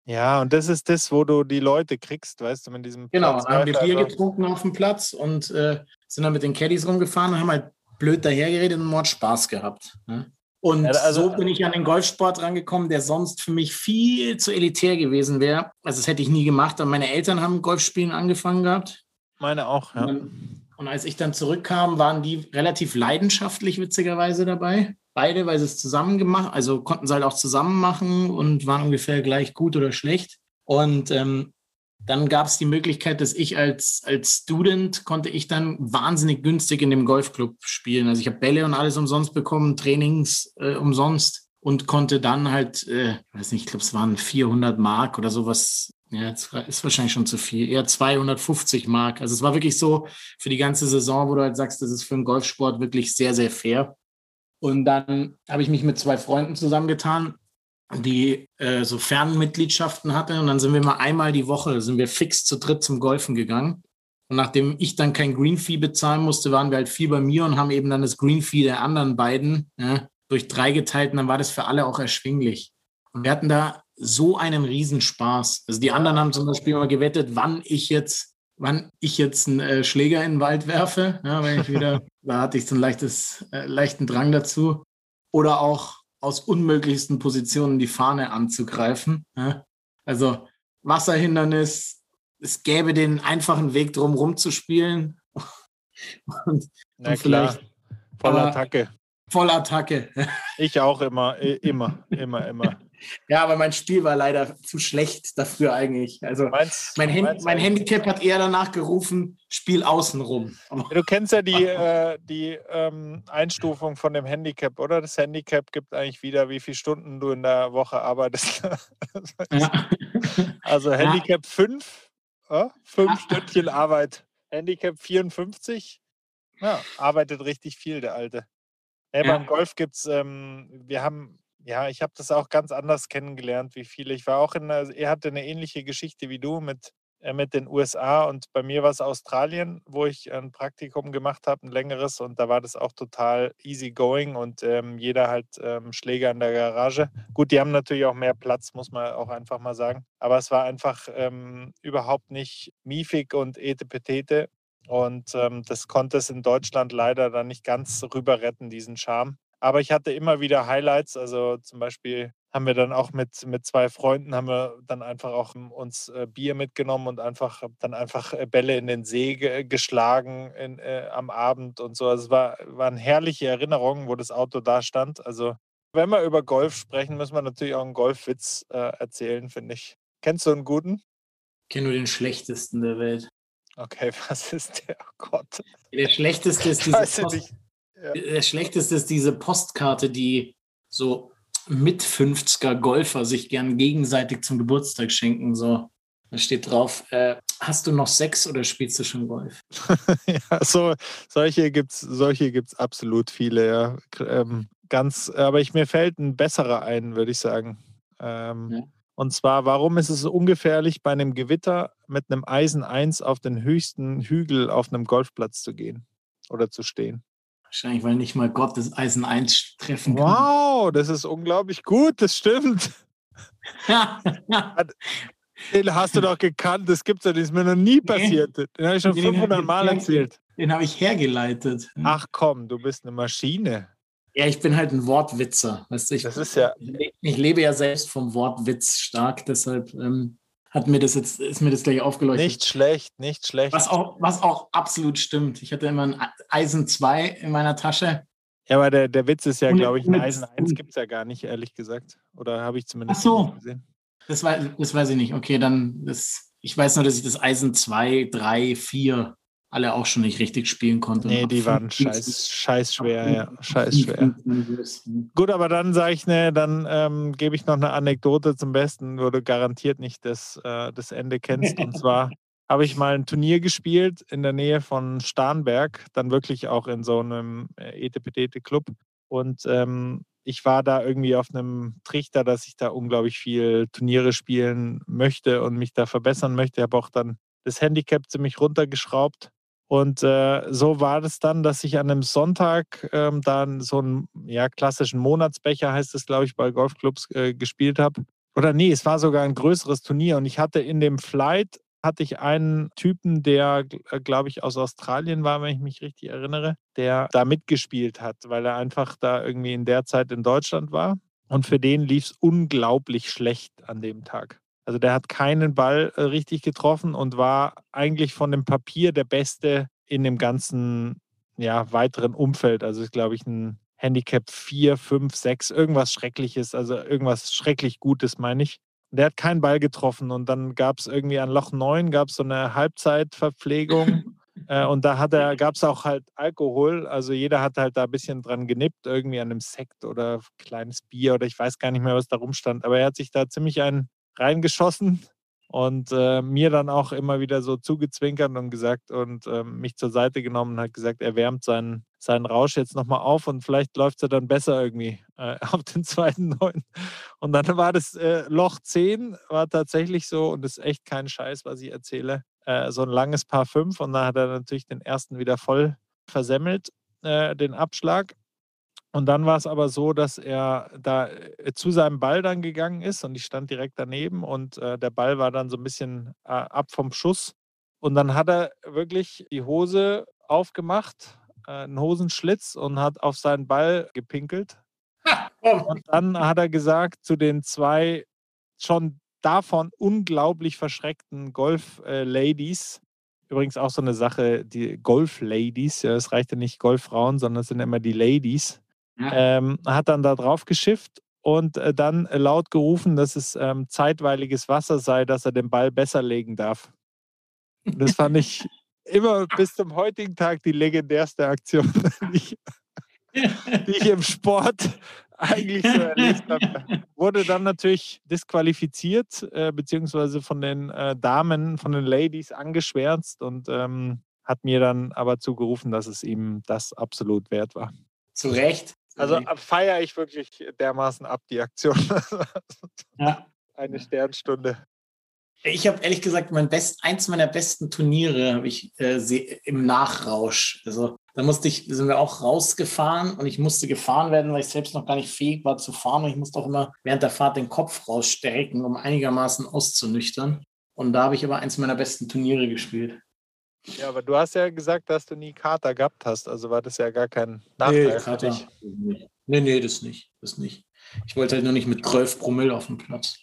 Speaker 2: Ja, und das ist das, wo du die Leute kriegst, weißt du, mit diesem
Speaker 1: Genau, dann haben wir Bier getrunken auf dem Platz und äh, sind dann mit den Caddies rumgefahren und haben halt blöd dahergeredet und Mord Spaß gehabt. Ne? Und ja, also, so bin ich an den Golfsport rangekommen, der sonst für mich viel zu elitär gewesen wäre. Also das hätte ich nie gemacht. Aber meine Eltern haben Golfspielen angefangen gehabt.
Speaker 2: Meine auch, ja.
Speaker 1: Und und als ich dann zurückkam, waren die relativ leidenschaftlich witzigerweise dabei. Beide, weil sie es zusammen gemacht, also konnten sie halt auch zusammen machen und waren ungefähr gleich gut oder schlecht. Und ähm, dann gab es die Möglichkeit, dass ich als, als Student konnte ich dann wahnsinnig günstig in dem Golfclub spielen. Also ich habe Bälle und alles umsonst bekommen, Trainings äh, umsonst und konnte dann halt, äh, weiß nicht, ich glaube, es waren 400 Mark oder sowas. Ja, ist wahrscheinlich schon zu viel. Eher 250 Mark. Also es war wirklich so für die ganze Saison, wo du halt sagst, das ist für einen Golfsport wirklich sehr, sehr fair. Und dann habe ich mich mit zwei Freunden zusammengetan, die äh, so Fernmitgliedschaften hatten. Und dann sind wir mal einmal die Woche, sind wir fix zu dritt zum Golfen gegangen. Und nachdem ich dann kein Green Fee bezahlen musste, waren wir halt viel bei mir und haben eben dann das Green Fee der anderen beiden ja, durch drei geteilt. Und dann war das für alle auch erschwinglich. Und wir hatten da so einen Riesenspaß. Also die anderen haben zum Beispiel mal gewettet, wann ich jetzt, wann ich jetzt einen äh, Schläger in den Wald werfe. Ja, wenn ich wieder, (laughs) da hatte ich so einen leichtes, äh, leichten Drang dazu. Oder auch aus unmöglichsten Positionen die Fahne anzugreifen. Also Wasserhindernis, es gäbe den einfachen Weg, drum rumzuspielen. (laughs)
Speaker 2: und, Na und klar, voll Attacke.
Speaker 1: Voll Attacke. (laughs)
Speaker 2: Ich auch immer, immer, immer, immer.
Speaker 1: Ja, aber mein Spiel war leider zu schlecht dafür eigentlich. Also meinst, mein, Hand, mein Handicap hat eher danach gerufen, Spiel außenrum.
Speaker 2: Du kennst ja die, (laughs) äh, die ähm, Einstufung von dem Handicap, oder? Das Handicap gibt eigentlich wieder, wie viele Stunden du in der Woche arbeitest. ja. (laughs) Also Handicap 5, ja. 5 ja. Stündchen Arbeit. Handicap 54, ja, arbeitet richtig viel, der Alte. Ja, beim Golf gibt es, ähm, wir haben ja, ich habe das auch ganz anders kennengelernt wie viele. Ich war auch in einer, er hatte eine ähnliche Geschichte wie du mit, äh, mit den USA und bei mir war es Australien, wo ich ein Praktikum gemacht habe, ein längeres und da war das auch total easy going und ähm, jeder halt ähm, Schläger in der Garage. Gut, die haben natürlich auch mehr Platz, muss man auch einfach mal sagen. Aber es war einfach ähm, überhaupt nicht miefig und etepetete. Und ähm, das konnte es in Deutschland leider dann nicht ganz rüber retten, diesen Charme. Aber ich hatte immer wieder Highlights. Also zum Beispiel haben wir dann auch mit, mit zwei Freunden haben wir dann einfach auch uns äh, Bier mitgenommen und einfach dann einfach äh, Bälle in den See ge geschlagen in, äh, am Abend und so. Also es war, waren herrliche Erinnerungen, wo das Auto da stand. Also wenn wir über Golf sprechen, müssen wir natürlich auch einen Golfwitz äh, erzählen, finde ich. Kennst du einen guten?
Speaker 1: Ich kenne nur den schlechtesten der Welt.
Speaker 2: Okay, (laughs) was ist der? Oh Gott.
Speaker 1: Der schlechteste ist dieser Post, ja. Das Schlechteste ist diese Postkarte, die so mit 50er Golfer sich gern gegenseitig zum Geburtstag schenken. So, da steht drauf, äh, hast du noch Sex oder spielst du schon Golf? (laughs)
Speaker 2: ja, so, solche gibt es solche gibt's absolut viele, ja. Ähm, ganz, aber ich, mir fällt ein besserer ein, würde ich sagen. Ähm, ja. Und zwar, warum ist es so ungefährlich, bei einem Gewitter mit einem Eisen 1 auf den höchsten Hügel auf einem Golfplatz zu gehen oder zu stehen?
Speaker 1: Wahrscheinlich, weil nicht mal Gott das Eisen 1 treffen
Speaker 2: kann. Wow, das ist unglaublich gut, das stimmt. (laughs) Den hast du doch gekannt, das gibt's ja, das ist mir noch nie passiert. Den habe ich schon 500 Mal erzählt.
Speaker 1: Den habe ich hergeleitet.
Speaker 2: Ach komm, du bist eine Maschine.
Speaker 1: Ja, ich bin halt ein Wortwitzer. Weißt du, ich,
Speaker 2: das ist ja.
Speaker 1: Ich lebe ja selbst vom Wortwitz stark, deshalb ähm, hat mir das jetzt, ist mir das gleich aufgeleuchtet.
Speaker 2: Nicht schlecht, nicht schlecht.
Speaker 1: Was auch, was auch absolut stimmt. Ich hatte immer ein Eisen 2 in meiner Tasche.
Speaker 2: Ja, aber der, der Witz ist ja, glaube ich, ein Eisen 1 gibt es ja gar nicht, ehrlich gesagt. Oder habe ich zumindest
Speaker 1: Ach so. gesehen. Das, war, das weiß ich nicht. Okay, dann, das, ich weiß nur, dass ich das Eisen 2, 3, 4 alle auch schon nicht richtig spielen konnte.
Speaker 2: Nee, die waren scheiß, scheiß schwer, ja. Scheiß schwer. Gut, aber dann sage ich, ne, dann ähm, gebe ich noch eine Anekdote zum Besten, wo du garantiert nicht das, äh, das Ende kennst. Und zwar (laughs) habe ich mal ein Turnier gespielt in der Nähe von Starnberg, dann wirklich auch in so einem äh, Etepetete-Club. Und ähm, ich war da irgendwie auf einem Trichter, dass ich da unglaublich viel Turniere spielen möchte und mich da verbessern möchte. Ich habe auch dann das Handicap ziemlich runtergeschraubt und äh, so war es dann, dass ich an einem Sonntag ähm, dann so einen ja, klassischen Monatsbecher, heißt es, glaube ich, bei Golfclubs äh, gespielt habe. Oder nee, es war sogar ein größeres Turnier und ich hatte in dem Flight hatte ich einen Typen, der, äh, glaube ich, aus Australien war, wenn ich mich richtig erinnere, der da mitgespielt hat, weil er einfach da irgendwie in der Zeit in Deutschland war. Und für den lief es unglaublich schlecht an dem Tag. Also der hat keinen Ball äh, richtig getroffen und war eigentlich von dem Papier der Beste in dem ganzen ja, weiteren Umfeld. Also ist, glaube ich, ein Handicap 4, 5, 6, irgendwas Schreckliches, also irgendwas schrecklich Gutes, meine ich. Der hat keinen Ball getroffen und dann gab es irgendwie an Loch 9 gab so eine Halbzeitverpflegung (laughs) äh, und da hat er, gab es auch halt Alkohol. Also jeder hat halt da ein bisschen dran genippt, irgendwie an einem Sekt oder kleines Bier oder ich weiß gar nicht mehr, was da rumstand. Aber er hat sich da ziemlich einen reingeschossen und äh, mir dann auch immer wieder so zugezwinkert und gesagt und äh, mich zur Seite genommen und hat gesagt, er wärmt seinen, seinen Rausch jetzt nochmal auf und vielleicht läuft er dann besser irgendwie äh, (laughs) auf den zweiten neun. Und dann war das äh, Loch 10, war tatsächlich so und das ist echt kein Scheiß, was ich erzähle äh, so ein langes Paar 5 und dann hat er natürlich den ersten wieder voll versemmelt, äh, den Abschlag. Und dann war es aber so, dass er da äh, zu seinem Ball dann gegangen ist und ich stand direkt daneben und äh, der Ball war dann so ein bisschen äh, ab vom Schuss. Und dann hat er wirklich die Hose aufgemacht, äh, einen Hosenschlitz und hat auf seinen Ball gepinkelt. Und dann hat er gesagt zu den zwei schon davon unglaublich verschreckten Golf-Ladies. Übrigens auch so eine Sache, die Golf-Ladies, ja, es reicht ja nicht Golffrauen, sondern es sind immer die Ladies. Ja. Ähm, hat dann da drauf geschifft und äh, dann laut gerufen, dass es ähm, zeitweiliges Wasser sei, dass er den Ball besser legen darf. Das fand ich immer bis zum heutigen Tag die legendärste Aktion, (laughs) die ich, die ich im Sport eigentlich so erlebt habe. Wurde dann natürlich disqualifiziert, äh, beziehungsweise von den äh, Damen, von den Ladies angeschwärzt und ähm, hat mir dann aber zugerufen, dass es ihm das absolut wert war.
Speaker 1: Zu Recht.
Speaker 2: Also feiere ich wirklich dermaßen ab, die Aktion. (laughs) ja. Eine Sternstunde.
Speaker 1: Ich habe ehrlich gesagt mein best, eins meiner besten Turniere habe ich äh, im Nachrausch. Also da musste ich, sind wir auch rausgefahren und ich musste gefahren werden, weil ich selbst noch gar nicht fähig war zu fahren und ich musste auch immer während der Fahrt den Kopf rausstrecken, um einigermaßen auszunüchtern. Und da habe ich aber eins meiner besten Turniere gespielt.
Speaker 2: Ja, aber du hast ja gesagt, dass du nie Kater gehabt hast, also war das ja gar kein Nachteil nee, für dich.
Speaker 1: Nee, nee, das nicht, das nicht. Ich wollte halt nur nicht mit 12 Promille auf dem Platz.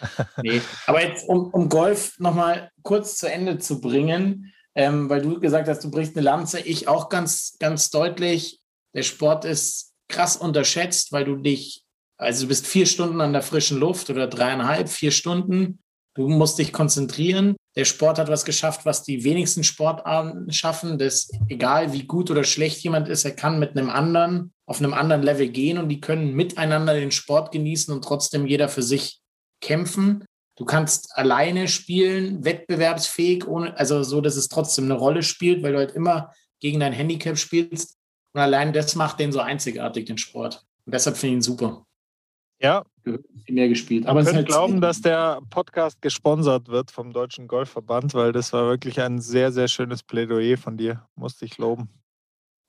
Speaker 1: (laughs) nee. Aber jetzt, um, um Golf nochmal kurz zu Ende zu bringen, ähm, weil du gesagt hast, du brichst eine Lanze, ich auch ganz, ganz deutlich. Der Sport ist krass unterschätzt, weil du dich, also du bist vier Stunden an der frischen Luft oder dreieinhalb, vier Stunden. Du musst dich konzentrieren. Der Sport hat was geschafft, was die wenigsten Sportarten schaffen. dass egal wie gut oder schlecht jemand ist, er kann mit einem anderen auf einem anderen Level gehen und die können miteinander den Sport genießen und trotzdem jeder für sich kämpfen. Du kannst alleine spielen, wettbewerbsfähig, ohne, also so, dass es trotzdem eine Rolle spielt, weil du halt immer gegen dein Handicap spielst. Und allein das macht den so einzigartig, den Sport. Und deshalb finde ich ihn super.
Speaker 2: Ja.
Speaker 1: Mehr gespielt.
Speaker 2: Aber ich halt glauben, dass der Podcast gesponsert wird vom Deutschen Golfverband, weil das war wirklich ein sehr, sehr schönes Plädoyer von dir. Musste ich loben.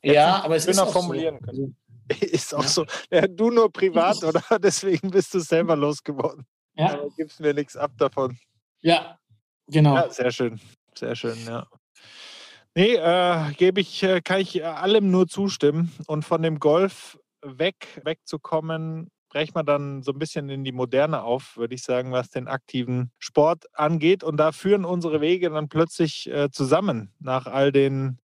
Speaker 1: Ja, aber es ist auch
Speaker 2: formulieren so. können. (laughs) Ist auch ja. so. Ja, du nur privat, (laughs) oder? (laughs) Deswegen bist du selber losgeworden. Ja. Aber gibst mir nichts ab davon.
Speaker 1: Ja, genau.
Speaker 2: Ja, sehr schön. Sehr schön, ja. Nee, äh, gebe ich, äh, kann ich allem nur zustimmen. Und von dem Golf weg, wegzukommen, brechen wir dann so ein bisschen in die Moderne auf, würde ich sagen, was den aktiven Sport angeht. Und da führen unsere Wege dann plötzlich äh, zusammen nach all den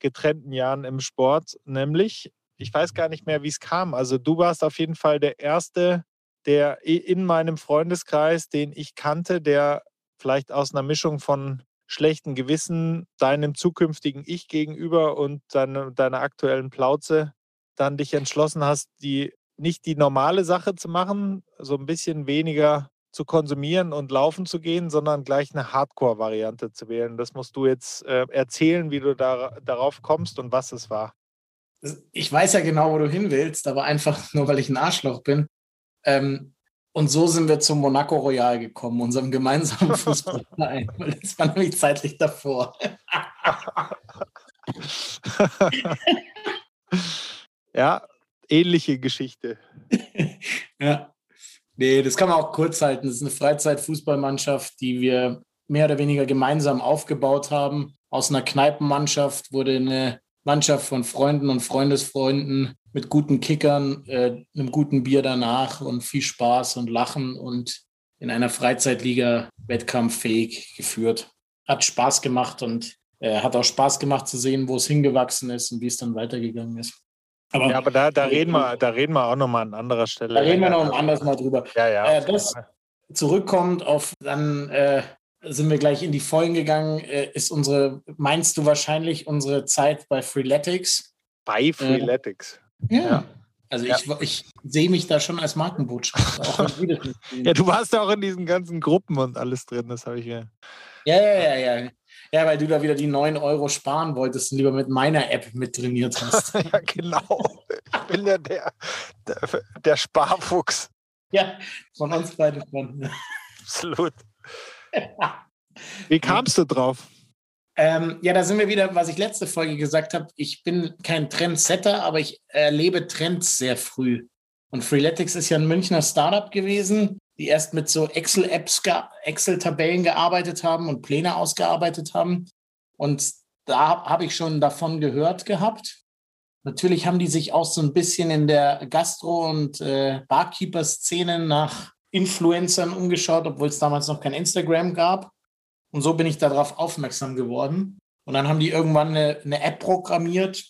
Speaker 2: getrennten Jahren im Sport. Nämlich, ich weiß gar nicht mehr, wie es kam. Also du warst auf jeden Fall der erste der in meinem Freundeskreis, den ich kannte, der vielleicht aus einer Mischung von schlechten Gewissen deinem zukünftigen Ich gegenüber und deine, deiner aktuellen Plauze dann dich entschlossen hast, die nicht die normale Sache zu machen, so ein bisschen weniger zu konsumieren und laufen zu gehen, sondern gleich eine Hardcore-Variante zu wählen. Das musst du jetzt äh, erzählen, wie du da, darauf kommst und was es war.
Speaker 1: Ich weiß ja genau, wo du hin willst, aber einfach (laughs) nur, weil ich ein Arschloch bin, ähm, und so sind wir zum Monaco Royal gekommen, unserem gemeinsamen (laughs) Fußballverein. das war nämlich zeitlich davor. (laughs)
Speaker 2: ja, ähnliche Geschichte. (laughs)
Speaker 1: ja. Nee, das kann man auch kurz halten. Das ist eine Freizeitfußballmannschaft, die wir mehr oder weniger gemeinsam aufgebaut haben. Aus einer Kneipenmannschaft wurde eine Mannschaft von Freunden und Freundesfreunden mit guten Kickern, äh, einem guten Bier danach und viel Spaß und Lachen und in einer Freizeitliga wettkampffähig geführt. Hat Spaß gemacht und äh, hat auch Spaß gemacht zu sehen, wo es hingewachsen ist und wie es dann weitergegangen ist.
Speaker 2: Aber, ja, aber da, da, reden wir, da reden wir auch nochmal an anderer Stelle.
Speaker 1: Da reden wir noch ein anderes Mal drüber.
Speaker 2: Ja, ja.
Speaker 1: Äh, das, zurückkommt auf, dann äh, sind wir gleich in die Folgen gegangen, äh, ist unsere, meinst du wahrscheinlich unsere Zeit bei Freeletics?
Speaker 2: Bei Freeletics.
Speaker 1: Äh, ja. ja. Also ja. ich, ich sehe mich da schon als Markenbotschafter. (laughs)
Speaker 2: ja, du warst ja auch in diesen ganzen Gruppen und alles drin, das habe ich ja.
Speaker 1: Ja, ja, ja, ja. Ja, weil du da wieder die 9 Euro sparen wolltest und lieber mit meiner App mit trainiert hast. (laughs)
Speaker 2: ja, genau. Ich bin ja der, der, der Sparfuchs.
Speaker 1: Ja, von uns beide von.
Speaker 2: Absolut. (laughs) Wie kamst du drauf?
Speaker 1: Ähm, ja, da sind wir wieder, was ich letzte Folge gesagt habe. Ich bin kein Trendsetter, aber ich erlebe Trends sehr früh. Und Freeletics ist ja ein Münchner Startup gewesen, die erst mit so Excel-Apps, Excel-Tabellen gearbeitet haben und Pläne ausgearbeitet haben. Und da habe ich schon davon gehört gehabt. Natürlich haben die sich auch so ein bisschen in der Gastro- und äh, Barkeeper-Szene nach Influencern umgeschaut, obwohl es damals noch kein Instagram gab. Und so bin ich darauf aufmerksam geworden. Und dann haben die irgendwann eine, eine App programmiert.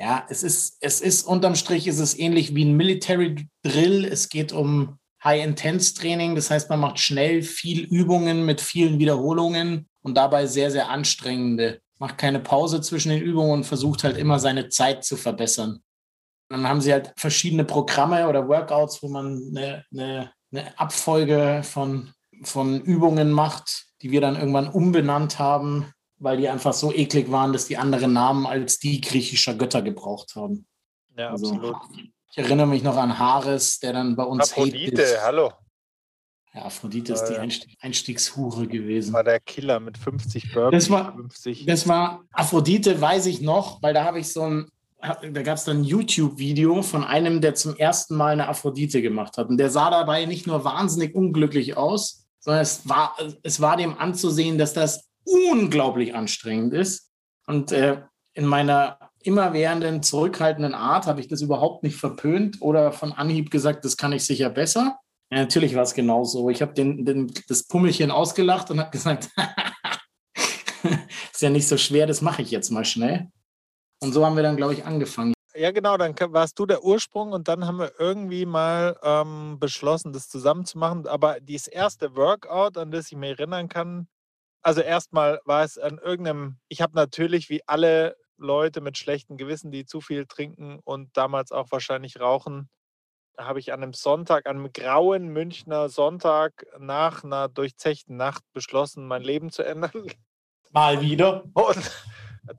Speaker 1: Ja, es ist, es ist unterm Strich ist es ähnlich wie ein Military Drill. Es geht um High-Intense-Training. Das heißt, man macht schnell viel Übungen mit vielen Wiederholungen und dabei sehr, sehr anstrengende. Macht keine Pause zwischen den Übungen und versucht halt immer seine Zeit zu verbessern. dann haben sie halt verschiedene Programme oder Workouts, wo man eine, eine, eine Abfolge von, von Übungen macht, die wir dann irgendwann umbenannt haben, weil die einfach so eklig waren, dass die andere Namen als die griechischer Götter gebraucht haben.
Speaker 2: Ja, also, absolut.
Speaker 1: Ich erinnere mich noch an Haares, der dann bei uns.
Speaker 2: Aphrodite, hallo.
Speaker 1: Ja, Aphrodite ist die Einstieg Einstiegshure gewesen.
Speaker 2: War der Killer mit 50 Burpees.
Speaker 1: Das war, 50. das war Aphrodite, weiß ich noch, weil da habe ich so ein, da gab es dann ein YouTube-Video von einem, der zum ersten Mal eine Aphrodite gemacht hat. Und der sah dabei nicht nur wahnsinnig unglücklich aus, sondern es war, es war dem anzusehen, dass das unglaublich anstrengend ist. Und äh, in meiner immerwährenden, zurückhaltenden Art habe ich das überhaupt nicht verpönt oder von Anhieb gesagt, das kann ich sicher besser. Ja, natürlich war es genauso. Ich habe den, den, das Pummelchen ausgelacht und habe gesagt, (laughs) ist ja nicht so schwer, das mache ich jetzt mal schnell. Und so haben wir dann, glaube ich, angefangen
Speaker 2: ja, genau, dann warst du der Ursprung und dann haben wir irgendwie mal ähm, beschlossen, das zusammen zu machen. Aber dieses erste Workout, an das ich mich erinnern kann, also erstmal war es an irgendeinem, ich habe natürlich wie alle Leute mit schlechtem Gewissen, die zu viel trinken und damals auch wahrscheinlich rauchen, habe ich an einem Sonntag, an einem grauen Münchner Sonntag nach einer durchzechten Nacht beschlossen, mein Leben zu ändern.
Speaker 1: Mal wieder. (laughs)
Speaker 2: Und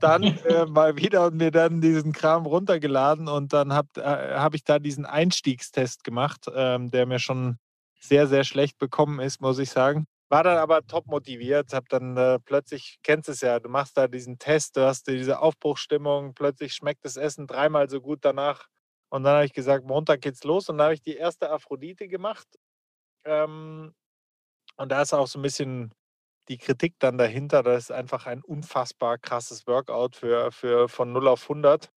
Speaker 2: dann äh, mal wieder und mir dann diesen Kram runtergeladen und dann habe äh, hab ich da diesen Einstiegstest gemacht, ähm, der mir schon sehr, sehr schlecht bekommen ist, muss ich sagen. War dann aber top motiviert, habe dann äh, plötzlich, kennst es ja, du machst da diesen Test, du hast diese Aufbruchstimmung, plötzlich schmeckt das Essen dreimal so gut danach. Und dann habe ich gesagt, Montag geht's los und dann habe ich die erste Aphrodite gemacht. Ähm, und da ist auch so ein bisschen die Kritik dann dahinter, das ist einfach ein unfassbar krasses Workout für, für von 0 auf 100.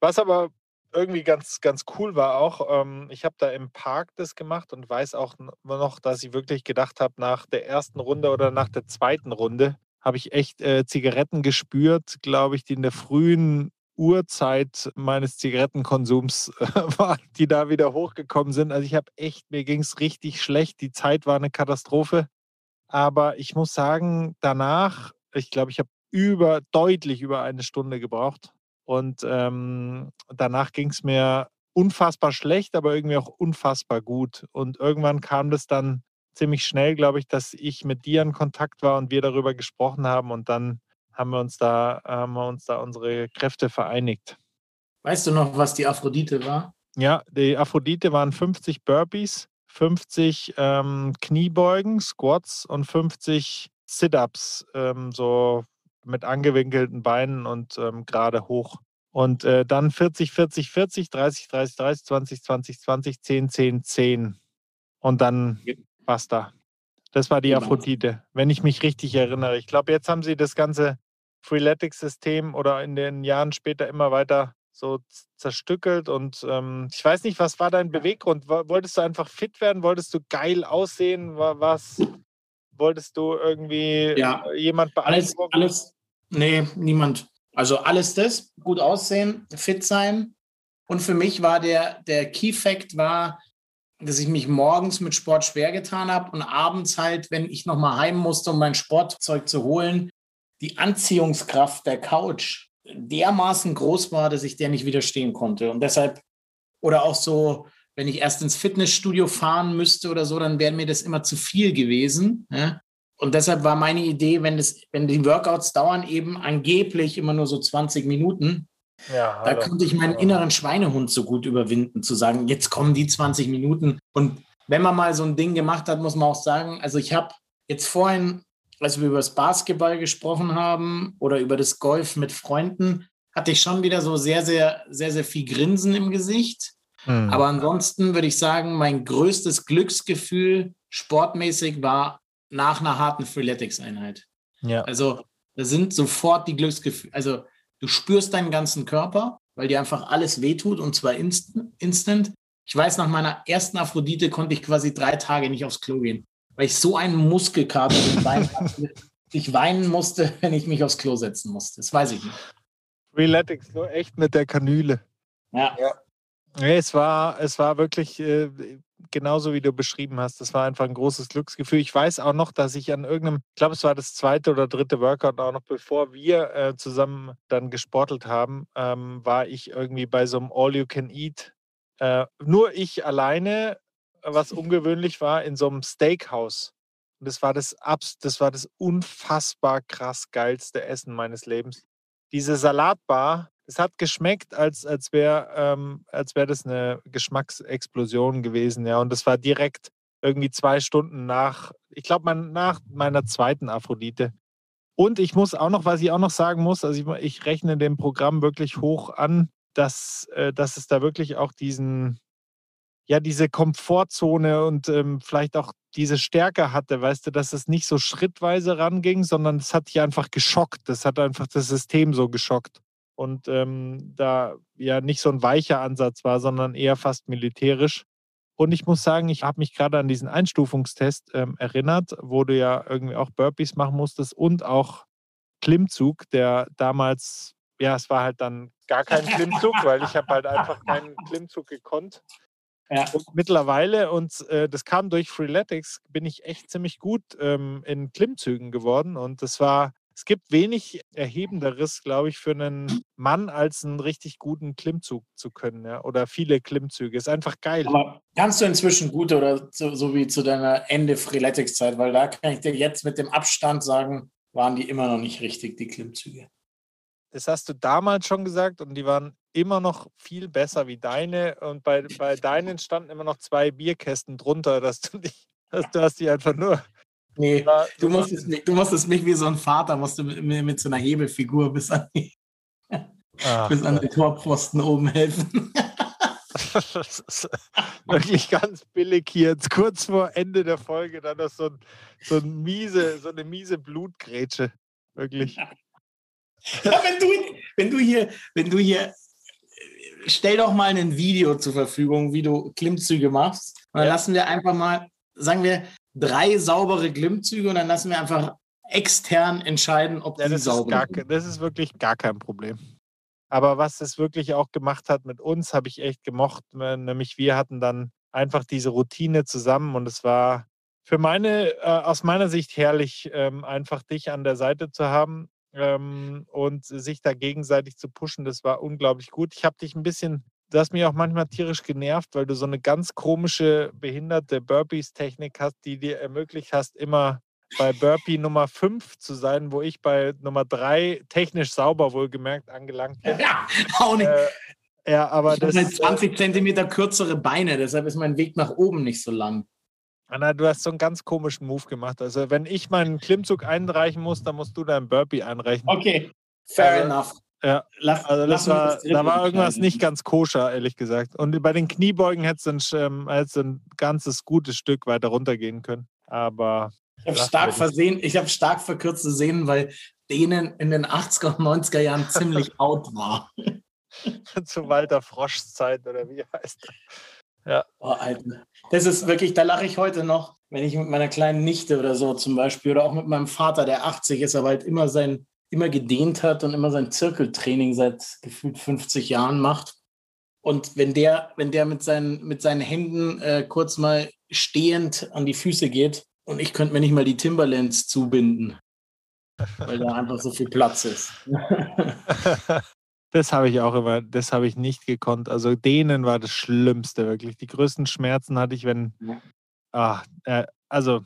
Speaker 2: Was aber irgendwie ganz, ganz cool war auch, ähm, ich habe da im Park das gemacht und weiß auch noch, dass ich wirklich gedacht habe, nach der ersten Runde oder nach der zweiten Runde habe ich echt äh, Zigaretten gespürt, glaube ich, die in der frühen Uhrzeit meines Zigarettenkonsums äh, (laughs) waren, die da wieder hochgekommen sind. Also ich habe echt, mir ging es richtig schlecht. Die Zeit war eine Katastrophe. Aber ich muss sagen, danach, ich glaube, ich habe über, deutlich über eine Stunde gebraucht. Und ähm, danach ging es mir unfassbar schlecht, aber irgendwie auch unfassbar gut. Und irgendwann kam das dann ziemlich schnell, glaube ich, dass ich mit dir in Kontakt war und wir darüber gesprochen haben. Und dann haben wir uns da, haben wir uns da unsere Kräfte vereinigt.
Speaker 1: Weißt du noch, was die Aphrodite war?
Speaker 2: Ja, die Aphrodite waren 50 Burpees 50 ähm, Kniebeugen, Squats und 50 Sit-ups, ähm, so mit angewinkelten Beinen und ähm, gerade hoch. Und äh, dann 40, 40, 40, 30, 30, 30, 20, 20, 20, 10, 10, 10. Und dann basta. Das war die genau. Aphrodite, wenn ich mich richtig erinnere. Ich glaube, jetzt haben sie das ganze Freeletics-System oder in den Jahren später immer weiter so zerstückelt und ähm, ich weiß nicht, was war dein Beweggrund? Wolltest du einfach fit werden? Wolltest du geil aussehen? Was wolltest du irgendwie
Speaker 1: ja,
Speaker 2: jemand
Speaker 1: beeindrucken? Alles, alles, nee, niemand. Also alles das, gut aussehen, fit sein. Und für mich war der, der Key Fact war, dass ich mich morgens mit Sport schwer getan habe und abends halt, wenn ich nochmal heim musste, um mein Sportzeug zu holen, die Anziehungskraft der Couch dermaßen groß war, dass ich der nicht widerstehen konnte. Und deshalb, oder auch so, wenn ich erst ins Fitnessstudio fahren müsste oder so, dann wäre mir das immer zu viel gewesen. Ja? Und deshalb war meine Idee, wenn, das, wenn die Workouts dauern eben angeblich immer nur so 20 Minuten, ja, da konnte ich meinen inneren Schweinehund so gut überwinden, zu sagen, jetzt kommen die 20 Minuten. Und wenn man mal so ein Ding gemacht hat, muss man auch sagen, also ich habe jetzt vorhin, als wir über das Basketball gesprochen haben oder über das Golf mit Freunden, hatte ich schon wieder so sehr, sehr, sehr, sehr viel Grinsen im Gesicht. Mhm. Aber ansonsten würde ich sagen, mein größtes Glücksgefühl sportmäßig war nach einer harten Freeletics-Einheit. Ja. Also da sind sofort die Glücksgefühle, also Du spürst deinen ganzen Körper, weil dir einfach alles wehtut und zwar inst instant. Ich weiß, nach meiner ersten Aphrodite konnte ich quasi drei Tage nicht aufs Klo gehen, weil ich so einen Muskelkater im Bein hatte, ich weinen musste, wenn ich mich aufs Klo setzen musste. Das weiß ich nicht.
Speaker 2: Freeletics, nur echt mit der Kanüle. Ja. ja. Nee, es war, es war wirklich äh, genauso, wie du beschrieben hast. Das war einfach ein großes Glücksgefühl. Ich weiß auch noch, dass ich an irgendeinem, ich glaube, es war das zweite oder dritte Workout, auch noch bevor wir äh, zusammen dann gesportelt haben, ähm, war ich irgendwie bei so einem All-You-Can-Eat. Äh, nur ich alleine, was ungewöhnlich war, in so einem Steakhouse. Und das war das, das war das unfassbar krass geilste Essen meines Lebens. Diese Salatbar, es hat geschmeckt, als, als wäre ähm, wär das eine Geschmacksexplosion gewesen. Ja. Und das war direkt irgendwie zwei Stunden nach, ich glaube, mein, nach meiner zweiten Aphrodite. Und ich muss auch noch, was ich auch noch sagen muss, also ich, ich rechne dem Programm wirklich hoch an, dass, äh, dass es da wirklich auch diesen, ja, diese Komfortzone und ähm, vielleicht auch diese Stärke hatte, weißt du, dass es nicht so schrittweise ranging, sondern es hat dich einfach geschockt. Das hat einfach das System so geschockt und ähm, da ja nicht so ein weicher Ansatz war, sondern eher fast militärisch. Und ich muss sagen, ich habe mich gerade an diesen Einstufungstest ähm, erinnert, wo du ja irgendwie auch Burpees machen musstest und auch Klimmzug, der damals, ja, es war halt dann gar kein Klimmzug, weil ich habe halt einfach keinen Klimmzug gekonnt. Ja. Und mittlerweile, und äh, das kam durch Freeletics, bin ich echt ziemlich gut ähm, in Klimmzügen geworden. Und das war es gibt wenig Erhebenderes, glaube ich, für einen Mann, als einen richtig guten Klimmzug zu können. Ja? Oder viele Klimmzüge. Ist einfach geil.
Speaker 1: Aber kannst du inzwischen gut oder so, so wie zu deiner Ende Freeletics-Zeit? Weil da kann ich dir jetzt mit dem Abstand sagen, waren die immer noch nicht richtig, die Klimmzüge.
Speaker 2: Das hast du damals schon gesagt und die waren immer noch viel besser wie deine. Und bei, bei deinen standen immer noch zwei Bierkästen drunter, dass du, dich, dass du hast die einfach nur
Speaker 1: Nee, du musstest, mich, du musstest mich wie so ein Vater, musst du mit, mit so einer Hebelfigur bis an, die, Ach, bis an den Torpfosten oben helfen. (laughs)
Speaker 2: das ist wirklich ganz billig hier. Jetzt kurz vor Ende der Folge dann noch so, ein, so, ein miese, so eine miese Blutgrätsche. Wirklich. (laughs) Ja,
Speaker 1: wenn, du, wenn du hier, wenn du hier, stell doch mal ein Video zur Verfügung, wie du Klimmzüge machst. Und dann ja. lassen wir einfach mal, sagen wir, drei saubere Glimmzüge und dann lassen wir einfach extern entscheiden, ob ja, die
Speaker 2: das
Speaker 1: sauber
Speaker 2: sind. Das ist wirklich gar kein Problem. Aber was es wirklich auch gemacht hat mit uns, habe ich echt gemocht. Äh, nämlich wir hatten dann einfach diese Routine zusammen und es war für meine, äh, aus meiner Sicht herrlich, ähm, einfach dich an der Seite zu haben ähm, und sich da gegenseitig zu pushen. Das war unglaublich gut. Ich habe dich ein bisschen du hast mich auch manchmal tierisch genervt, weil du so eine ganz komische, behinderte Burpees-Technik hast, die dir ermöglicht hast, immer bei Burpee Nummer 5 zu sein, wo ich bei Nummer 3 technisch sauber wohlgemerkt angelangt bin. Ja, auch
Speaker 1: nicht. Äh, ja, aber ich das ist 20 Zentimeter kürzere Beine, deshalb ist mein Weg nach oben nicht so lang.
Speaker 2: Anna, du hast so einen ganz komischen Move gemacht. Also, wenn ich meinen Klimmzug einreichen muss, dann musst du deinen Burpee einreichen.
Speaker 1: Okay, fair also, enough.
Speaker 2: Ja, lass, also das war, das da war irgendwas nicht ganz koscher, ehrlich gesagt. Und bei den Kniebeugen hätte es ein, ein ganzes gutes Stück weiter runtergehen können. Aber.
Speaker 1: Ich habe stark versehen, ich habe stark verkürzte Sehnen, weil denen in den 80er und 90er Jahren (laughs) ziemlich out war. (laughs)
Speaker 2: Zu Walter Froschs Zeit oder wie heißt
Speaker 1: er? Ja. Oh, Alter. Das ist wirklich, da lache ich heute noch, wenn ich mit meiner kleinen Nichte oder so zum Beispiel oder auch mit meinem Vater, der 80 ist, aber halt immer sein immer gedehnt hat und immer sein Zirkeltraining seit gefühlt 50 Jahren macht. Und wenn der, wenn der mit seinen, mit seinen Händen äh, kurz mal stehend an die Füße geht und ich könnte mir nicht mal die Timberlands zubinden, weil da einfach so viel Platz ist. (laughs)
Speaker 2: Das habe ich auch immer, das habe ich nicht gekonnt. Also denen war das Schlimmste wirklich. Die größten Schmerzen hatte ich, wenn, ah, äh, also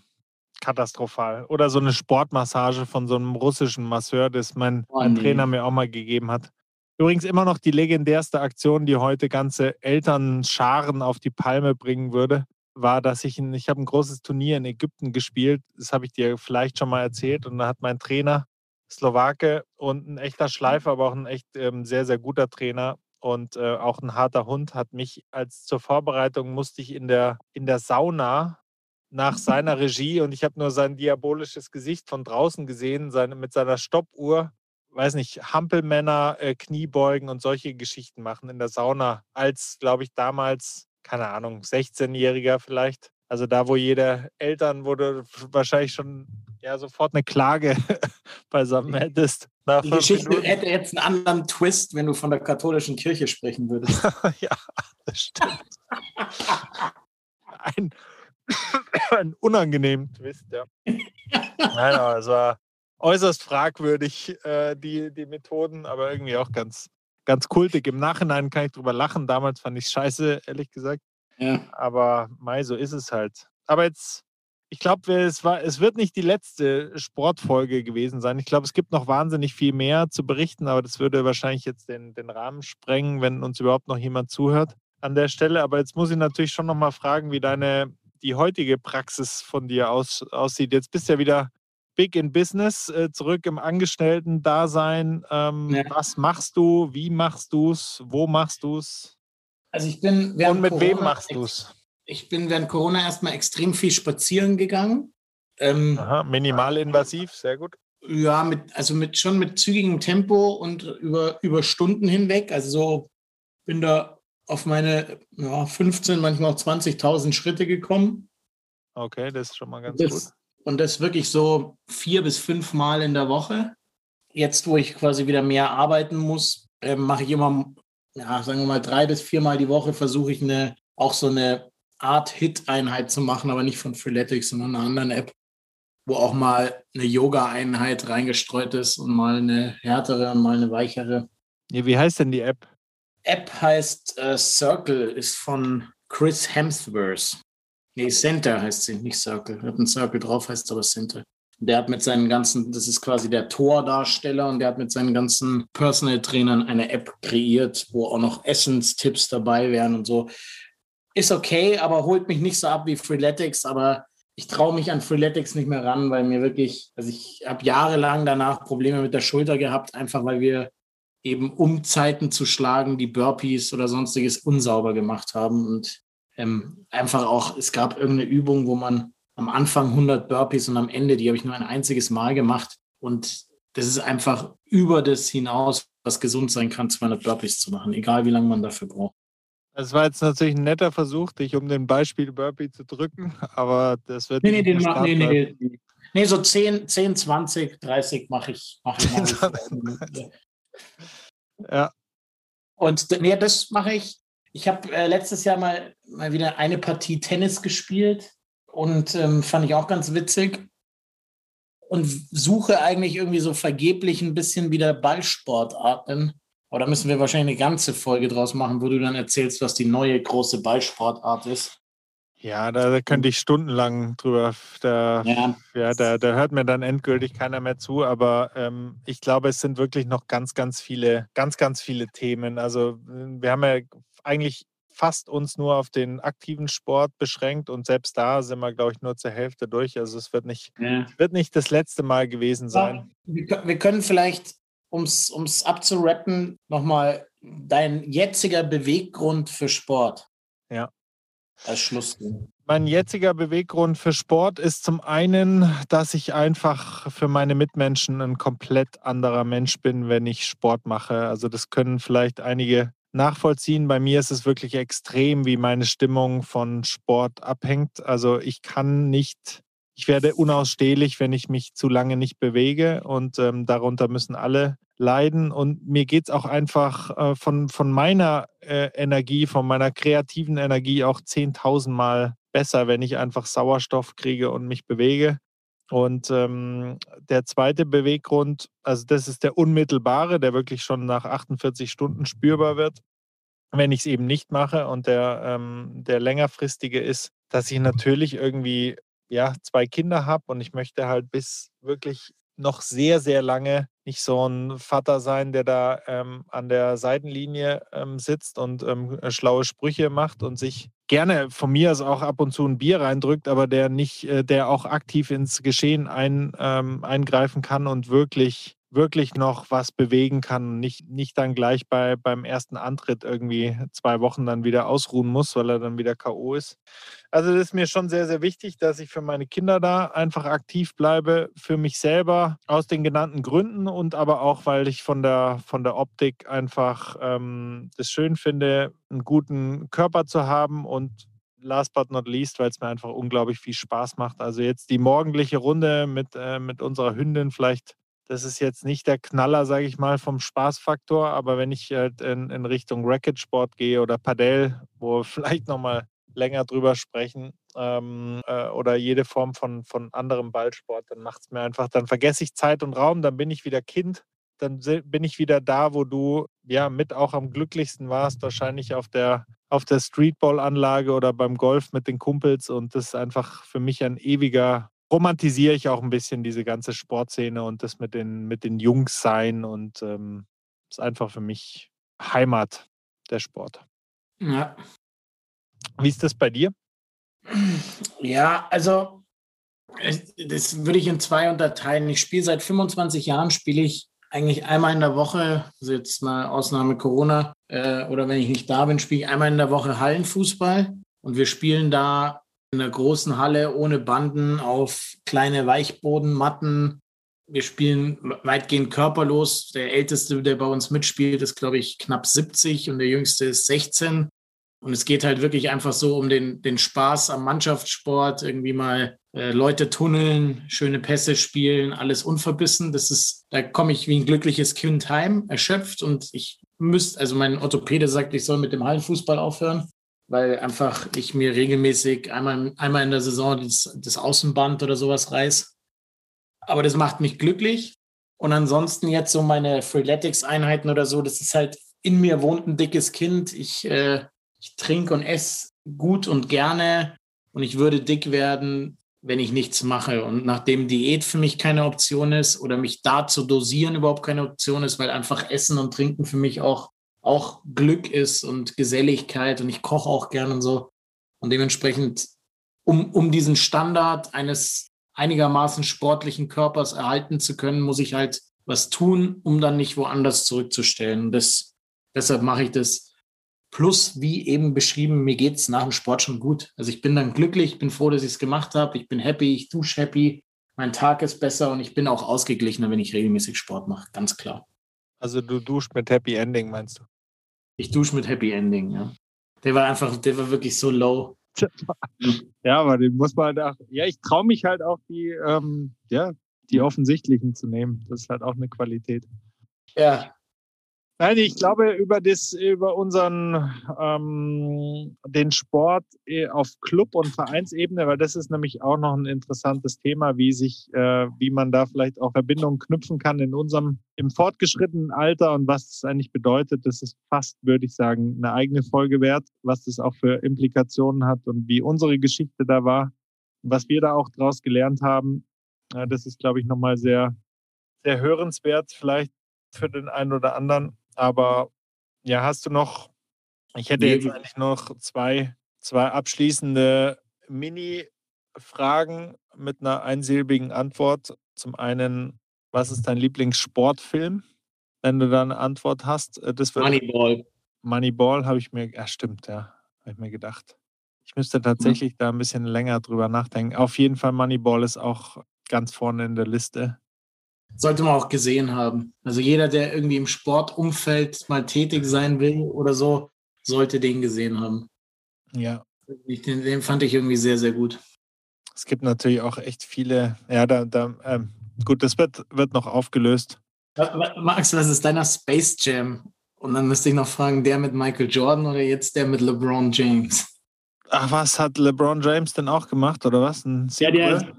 Speaker 2: katastrophal. Oder so eine Sportmassage von so einem russischen Masseur, das mein, oh, mein nee. Trainer mir auch mal gegeben hat. Übrigens immer noch die legendärste Aktion, die heute ganze Elternscharen auf die Palme bringen würde, war, dass ich, ein, ich habe ein großes Turnier in Ägypten gespielt. Das habe ich dir vielleicht schon mal erzählt. Und da hat mein Trainer, Slowake und ein echter Schleifer, aber auch ein echt ähm, sehr, sehr guter Trainer und äh, auch ein harter Hund, hat mich als zur Vorbereitung musste ich in der, in der Sauna nach seiner Regie und ich habe nur sein diabolisches Gesicht von draußen gesehen, seine, mit seiner Stoppuhr, weiß nicht, Hampelmänner, äh, Kniebeugen und solche Geschichten machen in der Sauna, als, glaube ich, damals, keine Ahnung, 16-Jähriger vielleicht. Also da, wo jeder Eltern wurde wahrscheinlich schon ja sofort eine Klage (laughs) beisammen hättest.
Speaker 1: Die Geschichte Minuten. hätte jetzt einen anderen Twist, wenn du von der katholischen Kirche sprechen würdest. (laughs)
Speaker 2: ja, das stimmt. (laughs) ein, (laughs) ein unangenehmen Twist, ja. Nein, aber es war äußerst fragwürdig, äh, die, die Methoden, aber irgendwie auch ganz, ganz kultig. Im Nachhinein kann ich drüber lachen. Damals fand ich es scheiße, ehrlich gesagt. Ja. Aber Mai, so ist es halt. Aber jetzt, ich glaube, es, es wird nicht die letzte Sportfolge gewesen sein. Ich glaube, es gibt noch wahnsinnig viel mehr zu berichten, aber das würde wahrscheinlich jetzt den, den Rahmen sprengen, wenn uns überhaupt noch jemand zuhört an der Stelle. Aber jetzt muss ich natürlich schon noch mal fragen, wie deine die heutige Praxis von dir aus, aussieht. Jetzt bist du ja wieder big in Business, äh, zurück im Angestellten-Dasein. Ähm, ja. Was machst du? Wie machst du es? Wo machst du es?
Speaker 1: Also ich bin
Speaker 2: Und mit Corona, wem machst du es?
Speaker 1: Ich bin während Corona erstmal extrem viel spazieren gegangen.
Speaker 2: Ähm, Aha, minimalinvasiv, sehr gut.
Speaker 1: Ja, mit, also mit schon mit zügigem Tempo und über, über Stunden hinweg. Also so bin da auf meine ja, 15, manchmal auch 20.000 Schritte gekommen.
Speaker 2: Okay, das ist schon mal ganz
Speaker 1: das,
Speaker 2: gut.
Speaker 1: Und das wirklich so vier bis fünf Mal in der Woche. Jetzt, wo ich quasi wieder mehr arbeiten muss, äh, mache ich immer ja, sagen wir mal, drei bis viermal die Woche versuche ich eine, auch so eine Art Hit-Einheit zu machen, aber nicht von Freeletics, sondern einer anderen App, wo auch mal eine Yoga-Einheit reingestreut ist und mal eine härtere und mal eine weichere.
Speaker 2: Ja, wie heißt denn die App?
Speaker 1: App heißt äh, Circle, ist von Chris Hemsworth. Nee, Center heißt sie, nicht Circle. Hat ein Circle drauf, heißt aber Center. Der hat mit seinen ganzen, das ist quasi der Tordarsteller und der hat mit seinen ganzen Personal Trainern eine App kreiert, wo auch noch Essenstipps dabei wären und so. Ist okay, aber holt mich nicht so ab wie Freeletics, aber ich traue mich an Freeletics nicht mehr ran, weil mir wirklich, also ich habe jahrelang danach Probleme mit der Schulter gehabt, einfach weil wir eben um Zeiten zu schlagen, die Burpees oder sonstiges unsauber gemacht haben und ähm, einfach auch, es gab irgendeine Übung, wo man am Anfang 100 Burpees und am Ende, die habe ich nur ein einziges Mal gemacht. Und das ist einfach über das hinaus, was gesund sein kann, 200 Burpees zu machen, egal wie lange man dafür braucht.
Speaker 2: Es war jetzt natürlich ein netter Versuch, dich um den Beispiel Burpee zu drücken, aber das wird
Speaker 1: nee, nee, den nee, nee, nee, nee, so 10, 10 20, 30 mache ich. Mach ich (laughs) mal.
Speaker 2: Ja.
Speaker 1: Und nee, das mache ich. Ich habe äh, letztes Jahr mal, mal wieder eine Partie Tennis gespielt und ähm, fand ich auch ganz witzig. Und suche eigentlich irgendwie so vergeblich ein bisschen wieder Ballsportarten. Aber da müssen wir wahrscheinlich eine ganze Folge draus machen, wo du dann erzählst, was die neue große Ballsportart ist.
Speaker 2: Ja, da könnte ich stundenlang drüber. Da, ja, ja da, da hört mir dann endgültig keiner mehr zu. Aber ähm, ich glaube, es sind wirklich noch ganz, ganz viele, ganz, ganz viele Themen. Also wir haben ja eigentlich fast uns nur auf den aktiven Sport beschränkt und selbst da sind wir, glaube ich, nur zur Hälfte durch. Also es wird nicht, ja. wird nicht das letzte Mal gewesen sein.
Speaker 1: Wir können vielleicht, um es abzurappen, nochmal dein jetziger Beweggrund für Sport.
Speaker 2: Ja.
Speaker 1: Als Schluss.
Speaker 2: Mein jetziger Beweggrund für Sport ist zum einen, dass ich einfach für meine Mitmenschen ein komplett anderer Mensch bin, wenn ich Sport mache. Also das können vielleicht einige nachvollziehen. Bei mir ist es wirklich extrem, wie meine Stimmung von Sport abhängt. Also ich kann nicht, ich werde unausstehlich, wenn ich mich zu lange nicht bewege und ähm, darunter müssen alle leiden. Und mir geht es auch einfach äh, von, von meiner äh, Energie, von meiner kreativen Energie auch 10.000 Mal besser, wenn ich einfach Sauerstoff kriege und mich bewege. Und ähm, der zweite Beweggrund, also das ist der unmittelbare, der wirklich schon nach 48 Stunden spürbar wird, wenn ich es eben nicht mache. Und der, ähm, der längerfristige ist, dass ich natürlich irgendwie ja, zwei Kinder habe und ich möchte halt bis wirklich noch sehr, sehr lange nicht so ein Vater sein, der da ähm, an der Seitenlinie ähm, sitzt und ähm, äh, schlaue Sprüche macht und sich gerne von mir aus auch ab und zu ein Bier reindrückt, aber der nicht, äh, der auch aktiv ins Geschehen ein, ähm, eingreifen kann und wirklich wirklich noch was bewegen kann, nicht, nicht dann gleich bei, beim ersten Antritt irgendwie zwei Wochen dann wieder ausruhen muss, weil er dann wieder K.O. ist. Also das ist mir schon sehr, sehr wichtig, dass ich für meine Kinder da einfach aktiv bleibe, für mich selber aus den genannten Gründen und aber auch, weil ich von der, von der Optik einfach ähm, das schön finde, einen guten Körper zu haben und last but not least, weil es mir einfach unglaublich viel Spaß macht. Also jetzt die morgendliche Runde mit, äh, mit unserer Hündin vielleicht das ist jetzt nicht der Knaller, sage ich mal, vom Spaßfaktor, aber wenn ich halt in, in Richtung Racketsport gehe oder Padel, wo wir (laughs) vielleicht nochmal länger drüber sprechen, ähm, äh, oder jede Form von, von anderem Ballsport, dann macht es mir einfach, dann vergesse ich Zeit und Raum, dann bin ich wieder Kind, dann bin ich wieder da, wo du ja mit auch am glücklichsten warst, wahrscheinlich auf der auf der Streetball-Anlage oder beim Golf mit den Kumpels und das ist einfach für mich ein ewiger romantisiere ich auch ein bisschen diese ganze Sportszene und das mit den, mit den Jungs sein und ähm, ist einfach für mich Heimat, der Sport.
Speaker 1: Ja.
Speaker 2: Wie ist das bei dir?
Speaker 1: Ja, also das würde ich in zwei unterteilen. Ich spiele seit 25 Jahren, spiele ich eigentlich einmal in der Woche, also jetzt mal Ausnahme Corona, äh, oder wenn ich nicht da bin, spiele ich einmal in der Woche Hallenfußball. Und wir spielen da in einer großen Halle ohne Banden auf kleine Weichbodenmatten. Wir spielen weitgehend körperlos. Der älteste, der bei uns mitspielt, ist, glaube ich, knapp 70 und der jüngste ist 16. Und es geht halt wirklich einfach so um den, den Spaß am Mannschaftssport, irgendwie mal äh, Leute tunneln, schöne Pässe spielen, alles unverbissen. Das ist, da komme ich wie ein glückliches Kind heim, erschöpft und ich müsste, also mein Orthopäde sagt, ich soll mit dem Hallenfußball aufhören weil einfach ich mir regelmäßig einmal, einmal in der Saison das, das Außenband oder sowas reiß. Aber das macht mich glücklich. Und ansonsten jetzt so meine Freeletics-Einheiten oder so, das ist halt in mir wohnt ein dickes Kind. Ich, äh, ich trinke und esse gut und gerne und ich würde dick werden, wenn ich nichts mache. Und nachdem Diät für mich keine Option ist oder mich da zu dosieren überhaupt keine Option ist, weil einfach Essen und Trinken für mich auch auch Glück ist und Geselligkeit und ich koche auch gern und so. Und dementsprechend, um, um diesen Standard eines einigermaßen sportlichen Körpers erhalten zu können, muss ich halt was tun, um dann nicht woanders zurückzustellen. Das, deshalb mache ich das. Plus, wie eben beschrieben, mir geht es nach dem Sport schon gut. Also ich bin dann glücklich, bin froh, dass ich es gemacht habe. Ich bin happy, ich dusche happy, mein Tag ist besser und ich bin auch ausgeglichener, wenn ich regelmäßig Sport mache, ganz klar.
Speaker 2: Also du duschst mit Happy Ending, meinst du?
Speaker 1: Ich dusche mit Happy Ending, ja. Der war einfach, der war wirklich so low.
Speaker 2: Ja, aber den muss man halt auch, ja, ich traue mich halt auch die, ähm, ja, die offensichtlichen zu nehmen. Das ist halt auch eine Qualität.
Speaker 1: Ja,
Speaker 2: Nein, ich glaube über das, über unseren ähm, den Sport äh, auf Club- und Vereinsebene, weil das ist nämlich auch noch ein interessantes Thema, wie sich, äh, wie man da vielleicht auch Verbindungen knüpfen kann in unserem im fortgeschrittenen Alter und was das eigentlich bedeutet. Das ist fast, würde ich sagen, eine eigene Folge wert, was das auch für Implikationen hat und wie unsere Geschichte da war, was wir da auch draus gelernt haben. Äh, das ist, glaube ich, nochmal sehr, sehr hörenswert, vielleicht für den einen oder anderen. Aber ja, hast du noch, ich hätte jetzt eigentlich noch zwei, zwei abschließende Mini-Fragen mit einer einsilbigen Antwort. Zum einen, was ist dein Lieblingssportfilm? Wenn du da eine Antwort hast. Äh, das
Speaker 1: Moneyball.
Speaker 2: Moneyball habe ich mir, ja stimmt, ja, habe ich mir gedacht. Ich müsste tatsächlich mhm. da ein bisschen länger drüber nachdenken. Auf jeden Fall Moneyball ist auch ganz vorne in der Liste
Speaker 1: sollte man auch gesehen haben. Also jeder, der irgendwie im Sportumfeld mal tätig sein will oder so, sollte den gesehen haben.
Speaker 2: Ja.
Speaker 1: Den, den fand ich irgendwie sehr, sehr gut.
Speaker 2: Es gibt natürlich auch echt viele, ja, da, da ähm, gut, das wird, wird noch aufgelöst.
Speaker 1: Max, was ist deiner Space Jam? Und dann müsste ich noch fragen, der mit Michael Jordan oder jetzt der mit LeBron James?
Speaker 2: Ach, was hat LeBron James denn auch gemacht, oder was? Ein
Speaker 1: ja, der,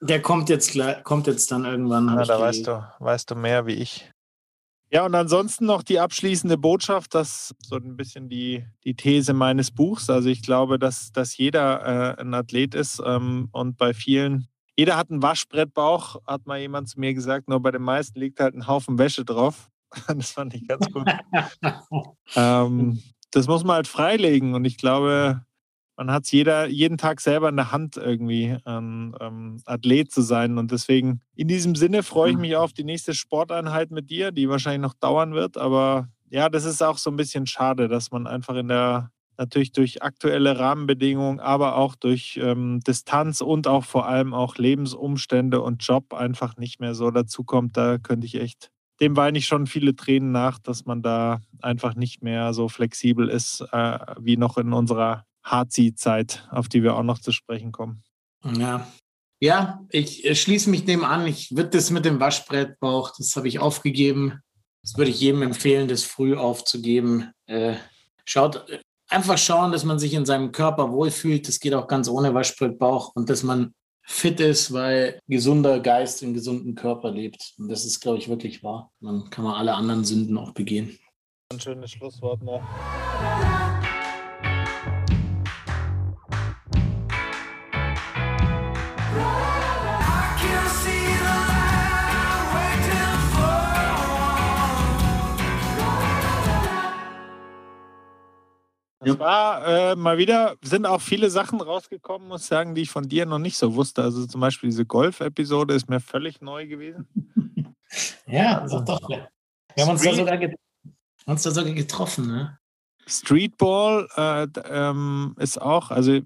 Speaker 1: der kommt jetzt, kommt jetzt dann irgendwann.
Speaker 2: Ja, da weißt du, weißt du mehr wie ich. Ja, und ansonsten noch die abschließende Botschaft, das so ein bisschen die, die These meines Buchs. Also ich glaube, dass, dass jeder äh, ein Athlet ist ähm, und bei vielen, jeder hat einen Waschbrettbauch, hat mal jemand zu mir gesagt, nur bei den meisten liegt halt ein Haufen Wäsche drauf. (laughs) das fand ich ganz gut. (laughs) ähm, das muss man halt freilegen und ich glaube, man hat es jeden Tag selber in der Hand, irgendwie ein ähm, Athlet zu sein. Und deswegen, in diesem Sinne freue ich mhm. mich auf die nächste Sporteinheit mit dir, die wahrscheinlich noch dauern wird. Aber ja, das ist auch so ein bisschen schade, dass man einfach in der, natürlich durch aktuelle Rahmenbedingungen, aber auch durch ähm, Distanz und auch vor allem auch Lebensumstände und Job einfach nicht mehr so dazu kommt. Da könnte ich echt dem weine ich schon viele Tränen nach, dass man da einfach nicht mehr so flexibel ist äh, wie noch in unserer Hazi-Zeit, auf die wir auch noch zu sprechen kommen.
Speaker 1: Ja. Ja, ich äh, schließe mich dem an. Ich würde das mit dem Waschbrettbauch, das habe ich aufgegeben. Das würde ich jedem empfehlen, das früh aufzugeben. Äh, schaut, äh, einfach schauen, dass man sich in seinem Körper wohlfühlt. Das geht auch ganz ohne Waschbrettbauch und dass man fit ist, weil gesunder Geist im gesunden Körper lebt. Und das ist, glaube ich, wirklich wahr. Dann kann man alle anderen Sünden auch begehen.
Speaker 2: Ein schönes Schlusswort noch. Es war äh, mal wieder, sind auch viele Sachen rausgekommen, muss ich sagen, die ich von dir noch nicht so wusste. Also zum Beispiel diese Golf-Episode ist mir völlig neu gewesen. (laughs)
Speaker 1: ja, doch, doch. Wir haben uns da, sogar uns da sogar getroffen. Ne?
Speaker 2: Streetball äh, ähm, ist auch, also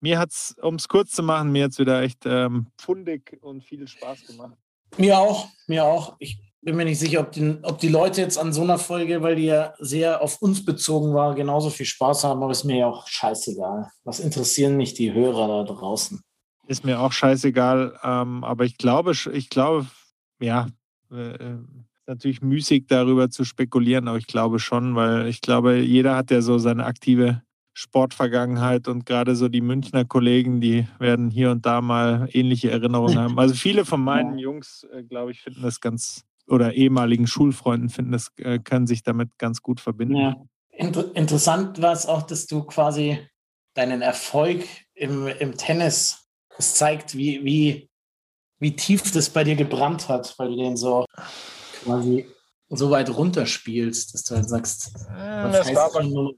Speaker 2: mir hat es, um es kurz zu machen, mir hat es wieder echt ähm, fundig und viel Spaß gemacht.
Speaker 1: Mir auch, mir auch. Ich bin mir nicht sicher, ob die, ob die Leute jetzt an so einer Folge, weil die ja sehr auf uns bezogen war, genauso viel Spaß haben, aber ist mir ja auch scheißegal. Was interessieren mich die Hörer da draußen?
Speaker 2: Ist mir auch scheißegal, ähm, aber ich glaube, ich glaube, ja, äh, äh, natürlich müßig darüber zu spekulieren, aber ich glaube schon, weil ich glaube, jeder hat ja so seine aktive Sportvergangenheit und gerade so die Münchner Kollegen, die werden hier und da mal ähnliche Erinnerungen haben. Also viele von meinen Jungs, äh, glaube ich, finden das ganz oder ehemaligen Schulfreunden finden, das äh, können sich damit ganz gut verbinden. Ja.
Speaker 1: Inter interessant war es auch, dass du quasi deinen Erfolg im, im Tennis, das zeigt, wie, wie, wie tief das bei dir gebrannt hat, weil du den so quasi so weit runterspielst, dass du halt sagst, hm, was das heißt war Nummer,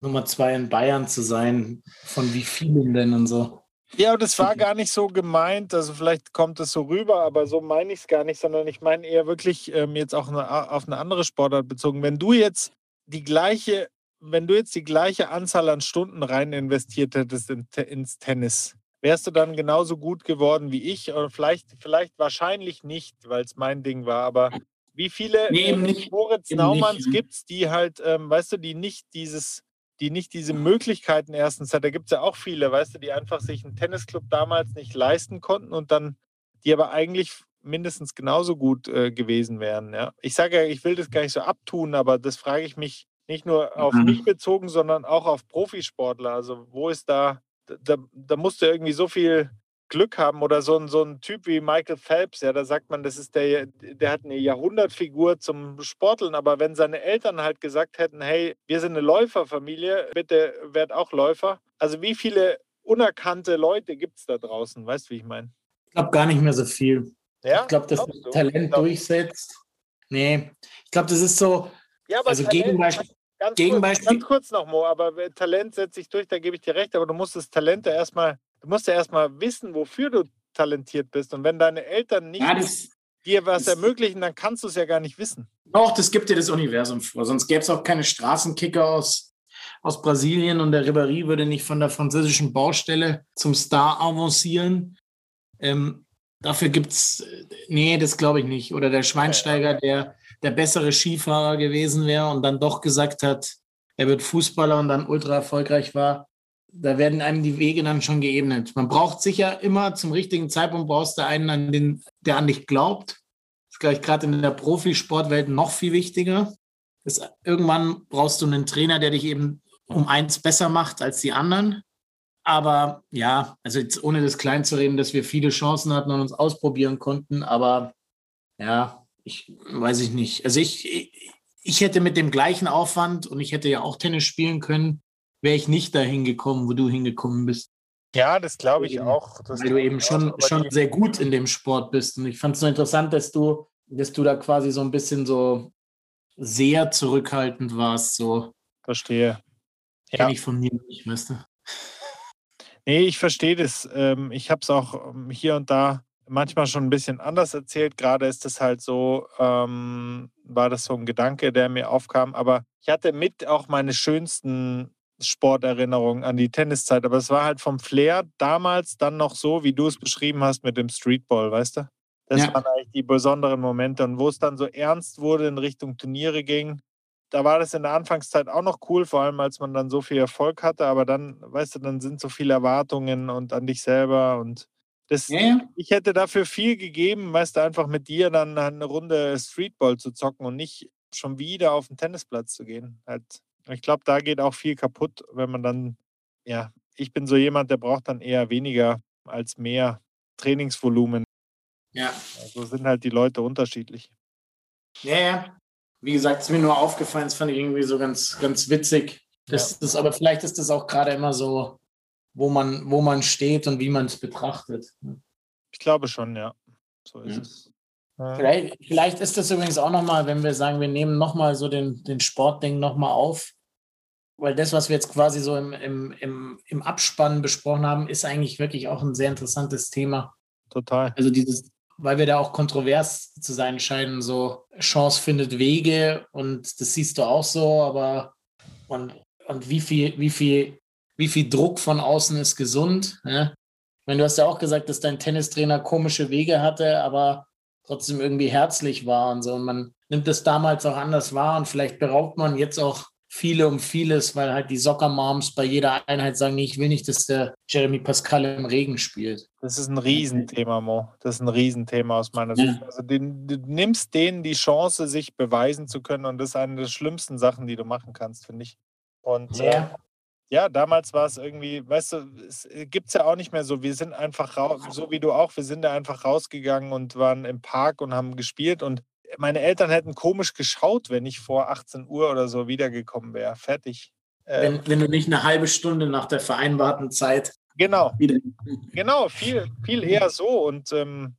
Speaker 1: Nummer zwei in Bayern zu sein, von wie vielen denn und so.
Speaker 2: Ja, das war gar nicht so gemeint. Also vielleicht kommt es so rüber, aber so meine ich es gar nicht, sondern ich meine eher wirklich ähm, jetzt auch eine, auf eine andere Sportart bezogen. Wenn du jetzt die gleiche, wenn du jetzt die gleiche Anzahl an Stunden rein investiert hättest in, ins Tennis, wärst du dann genauso gut geworden wie ich? Oder vielleicht, vielleicht wahrscheinlich nicht, weil es mein Ding war, aber wie viele nee, äh, Moritz Naumanns gibt es, die halt, ähm, weißt du, die nicht dieses die nicht diese Möglichkeiten erstens hat. Da gibt es ja auch viele, weißt du, die einfach sich einen Tennisclub damals nicht leisten konnten und dann, die aber eigentlich mindestens genauso gut äh, gewesen wären. Ja? Ich sage ja, ich will das gar nicht so abtun, aber das frage ich mich nicht nur auf mhm. mich bezogen, sondern auch auf Profisportler. Also wo ist da, da, da musst du irgendwie so viel Glück haben oder so ein, so ein Typ wie Michael Phelps, ja, da sagt man, das ist der, der hat eine Jahrhundertfigur zum Sporteln, aber wenn seine Eltern halt gesagt hätten, hey, wir sind eine Läuferfamilie, bitte werd auch Läufer. Also wie viele unerkannte Leute gibt es da draußen? Weißt du, wie ich meine?
Speaker 1: Ich glaube gar nicht mehr so viel. Ja? Ich glaube, dass das Talent durchsetzt. Nee, ich glaube, das ist so. Ja, aber also Talent, Gegenbeispiel.
Speaker 2: Ganz, Gegenbeispiel. Kurz, ganz kurz noch, Mo, aber Talent setzt sich durch, da gebe ich dir recht, aber du musst das Talent ja erstmal Du musst ja erstmal wissen, wofür du talentiert bist. Und wenn deine Eltern nicht ja, das, dir was das, ermöglichen, dann kannst du es ja gar nicht wissen.
Speaker 1: Doch, das gibt dir das Universum vor. Sonst gäbe es auch keine Straßenkicker aus, aus Brasilien und der Ribéry würde nicht von der französischen Baustelle zum Star avancieren. Ähm, dafür gibt es, nee, das glaube ich nicht. Oder der Schweinsteiger, der der bessere Skifahrer gewesen wäre und dann doch gesagt hat, er wird Fußballer und dann ultra erfolgreich war da werden einem die Wege dann schon geebnet. Man braucht sicher immer zum richtigen Zeitpunkt brauchst du einen, an den, der an dich glaubt. Das glaube gerade in der Profisportwelt noch viel wichtiger. Das, irgendwann brauchst du einen Trainer, der dich eben um eins besser macht als die anderen. Aber ja, also jetzt ohne das klein zu reden, dass wir viele Chancen hatten und uns ausprobieren konnten, aber ja, ich weiß ich nicht. Also ich, ich hätte mit dem gleichen Aufwand und ich hätte ja auch Tennis spielen können, wäre ich nicht dahin gekommen, wo du hingekommen bist.
Speaker 2: Ja, das glaube ich auch.
Speaker 1: Das weil du eben schon, schon sehr gut in dem Sport bist. Und ich fand es so interessant, dass du, dass du da quasi so ein bisschen so sehr zurückhaltend warst. So.
Speaker 2: Verstehe.
Speaker 1: Ja. ich von mir nicht, weißt du.
Speaker 2: Nee, ich verstehe das. Ähm, ich habe es auch ähm, hier und da manchmal schon ein bisschen anders erzählt. Gerade ist es halt so, ähm, war das so ein Gedanke, der mir aufkam. Aber ich hatte mit auch meine schönsten Sporterinnerungen an die Tenniszeit. Aber es war halt vom Flair damals dann noch so, wie du es beschrieben hast mit dem Streetball, weißt du? Das ja. waren eigentlich die besonderen Momente. Und wo es dann so ernst wurde in Richtung Turniere ging, da war das in der Anfangszeit auch noch cool, vor allem als man dann so viel Erfolg hatte. Aber dann, weißt du, dann sind so viele Erwartungen und an dich selber und das, ja. Ich hätte dafür viel gegeben, weißt du, einfach mit dir dann eine Runde Streetball zu zocken und nicht schon wieder auf den Tennisplatz zu gehen. Halt, ich glaube, da geht auch viel kaputt, wenn man dann, ja, ich bin so jemand, der braucht dann eher weniger als mehr Trainingsvolumen.
Speaker 1: Ja.
Speaker 2: So sind halt die Leute unterschiedlich.
Speaker 1: Ja, ja. Wie gesagt, es ist mir nur aufgefallen, das fand ich irgendwie so ganz, ganz witzig. Das, ja. das, aber vielleicht ist das auch gerade immer so wo man, wo man steht und wie man es betrachtet.
Speaker 2: Ich glaube schon, ja. So ist
Speaker 1: ja. es. Vielleicht, vielleicht, ist das übrigens auch nochmal, wenn wir sagen, wir nehmen nochmal so den, den Sportding nochmal auf, weil das, was wir jetzt quasi so im, im, im, im Abspann besprochen haben, ist eigentlich wirklich auch ein sehr interessantes Thema.
Speaker 2: Total.
Speaker 1: Also dieses, weil wir da auch kontrovers zu sein scheinen, so Chance findet Wege und das siehst du auch so, aber und, und wie viel, wie viel wie viel Druck von außen ist gesund. Ja? Ich meine, du hast ja auch gesagt, dass dein Tennistrainer komische Wege hatte, aber trotzdem irgendwie herzlich war und so. Und man nimmt es damals auch anders wahr und vielleicht beraubt man jetzt auch viele um vieles, weil halt die Soccer-Moms bei jeder Einheit sagen, nee, ich will nicht, dass der Jeremy Pascal im Regen spielt.
Speaker 2: Das ist ein Riesenthema, Mo. Das ist ein Riesenthema aus meiner Sicht. Ja. Also den, du nimmst denen die Chance, sich beweisen zu können und das ist eine der schlimmsten Sachen, die du machen kannst, finde ich. Und ja. äh, ja, damals war es irgendwie, weißt du, es äh, gibt es ja auch nicht mehr so. Wir sind einfach raus, so wie du auch, wir sind da einfach rausgegangen und waren im Park und haben gespielt. Und meine Eltern hätten komisch geschaut, wenn ich vor 18 Uhr oder so wiedergekommen wäre. Fertig.
Speaker 1: Wenn, ähm, wenn du nicht eine halbe Stunde nach der vereinbarten Zeit.
Speaker 2: Genau. Wieder. Genau, viel, viel eher so. Und ähm,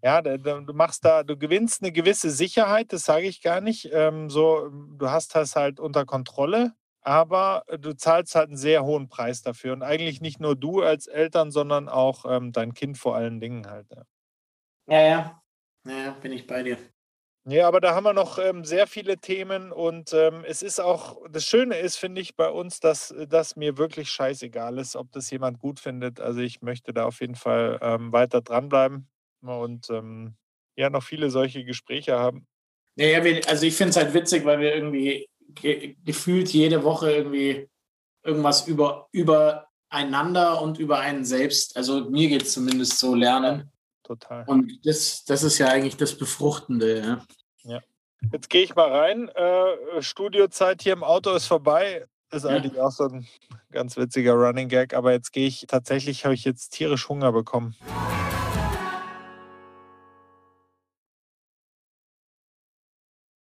Speaker 2: ja, du machst da, du gewinnst eine gewisse Sicherheit, das sage ich gar nicht. Ähm, so, du hast das halt unter Kontrolle aber äh, du zahlst halt einen sehr hohen Preis dafür. Und eigentlich nicht nur du als Eltern, sondern auch ähm, dein Kind vor allen Dingen halt.
Speaker 1: Ja. ja, ja. Ja, bin ich bei dir.
Speaker 2: Ja, aber da haben wir noch ähm, sehr viele Themen und ähm, es ist auch, das Schöne ist, finde ich, bei uns, dass das mir wirklich scheißegal ist, ob das jemand gut findet. Also ich möchte da auf jeden Fall ähm, weiter dranbleiben und ähm, ja, noch viele solche Gespräche haben.
Speaker 1: Ja, also ich finde es halt witzig, weil wir irgendwie ge gefühlt jede Woche irgendwie irgendwas über, übereinander und über einen selbst. Also mir geht es zumindest so lernen.
Speaker 2: Total.
Speaker 1: Und das, das ist ja eigentlich das Befruchtende. Ja.
Speaker 2: ja. Jetzt gehe ich mal rein. Äh, Studiozeit hier im Auto ist vorbei. Ist ja. eigentlich auch so ein ganz witziger Running Gag. Aber jetzt gehe ich, tatsächlich habe ich jetzt tierisch Hunger bekommen.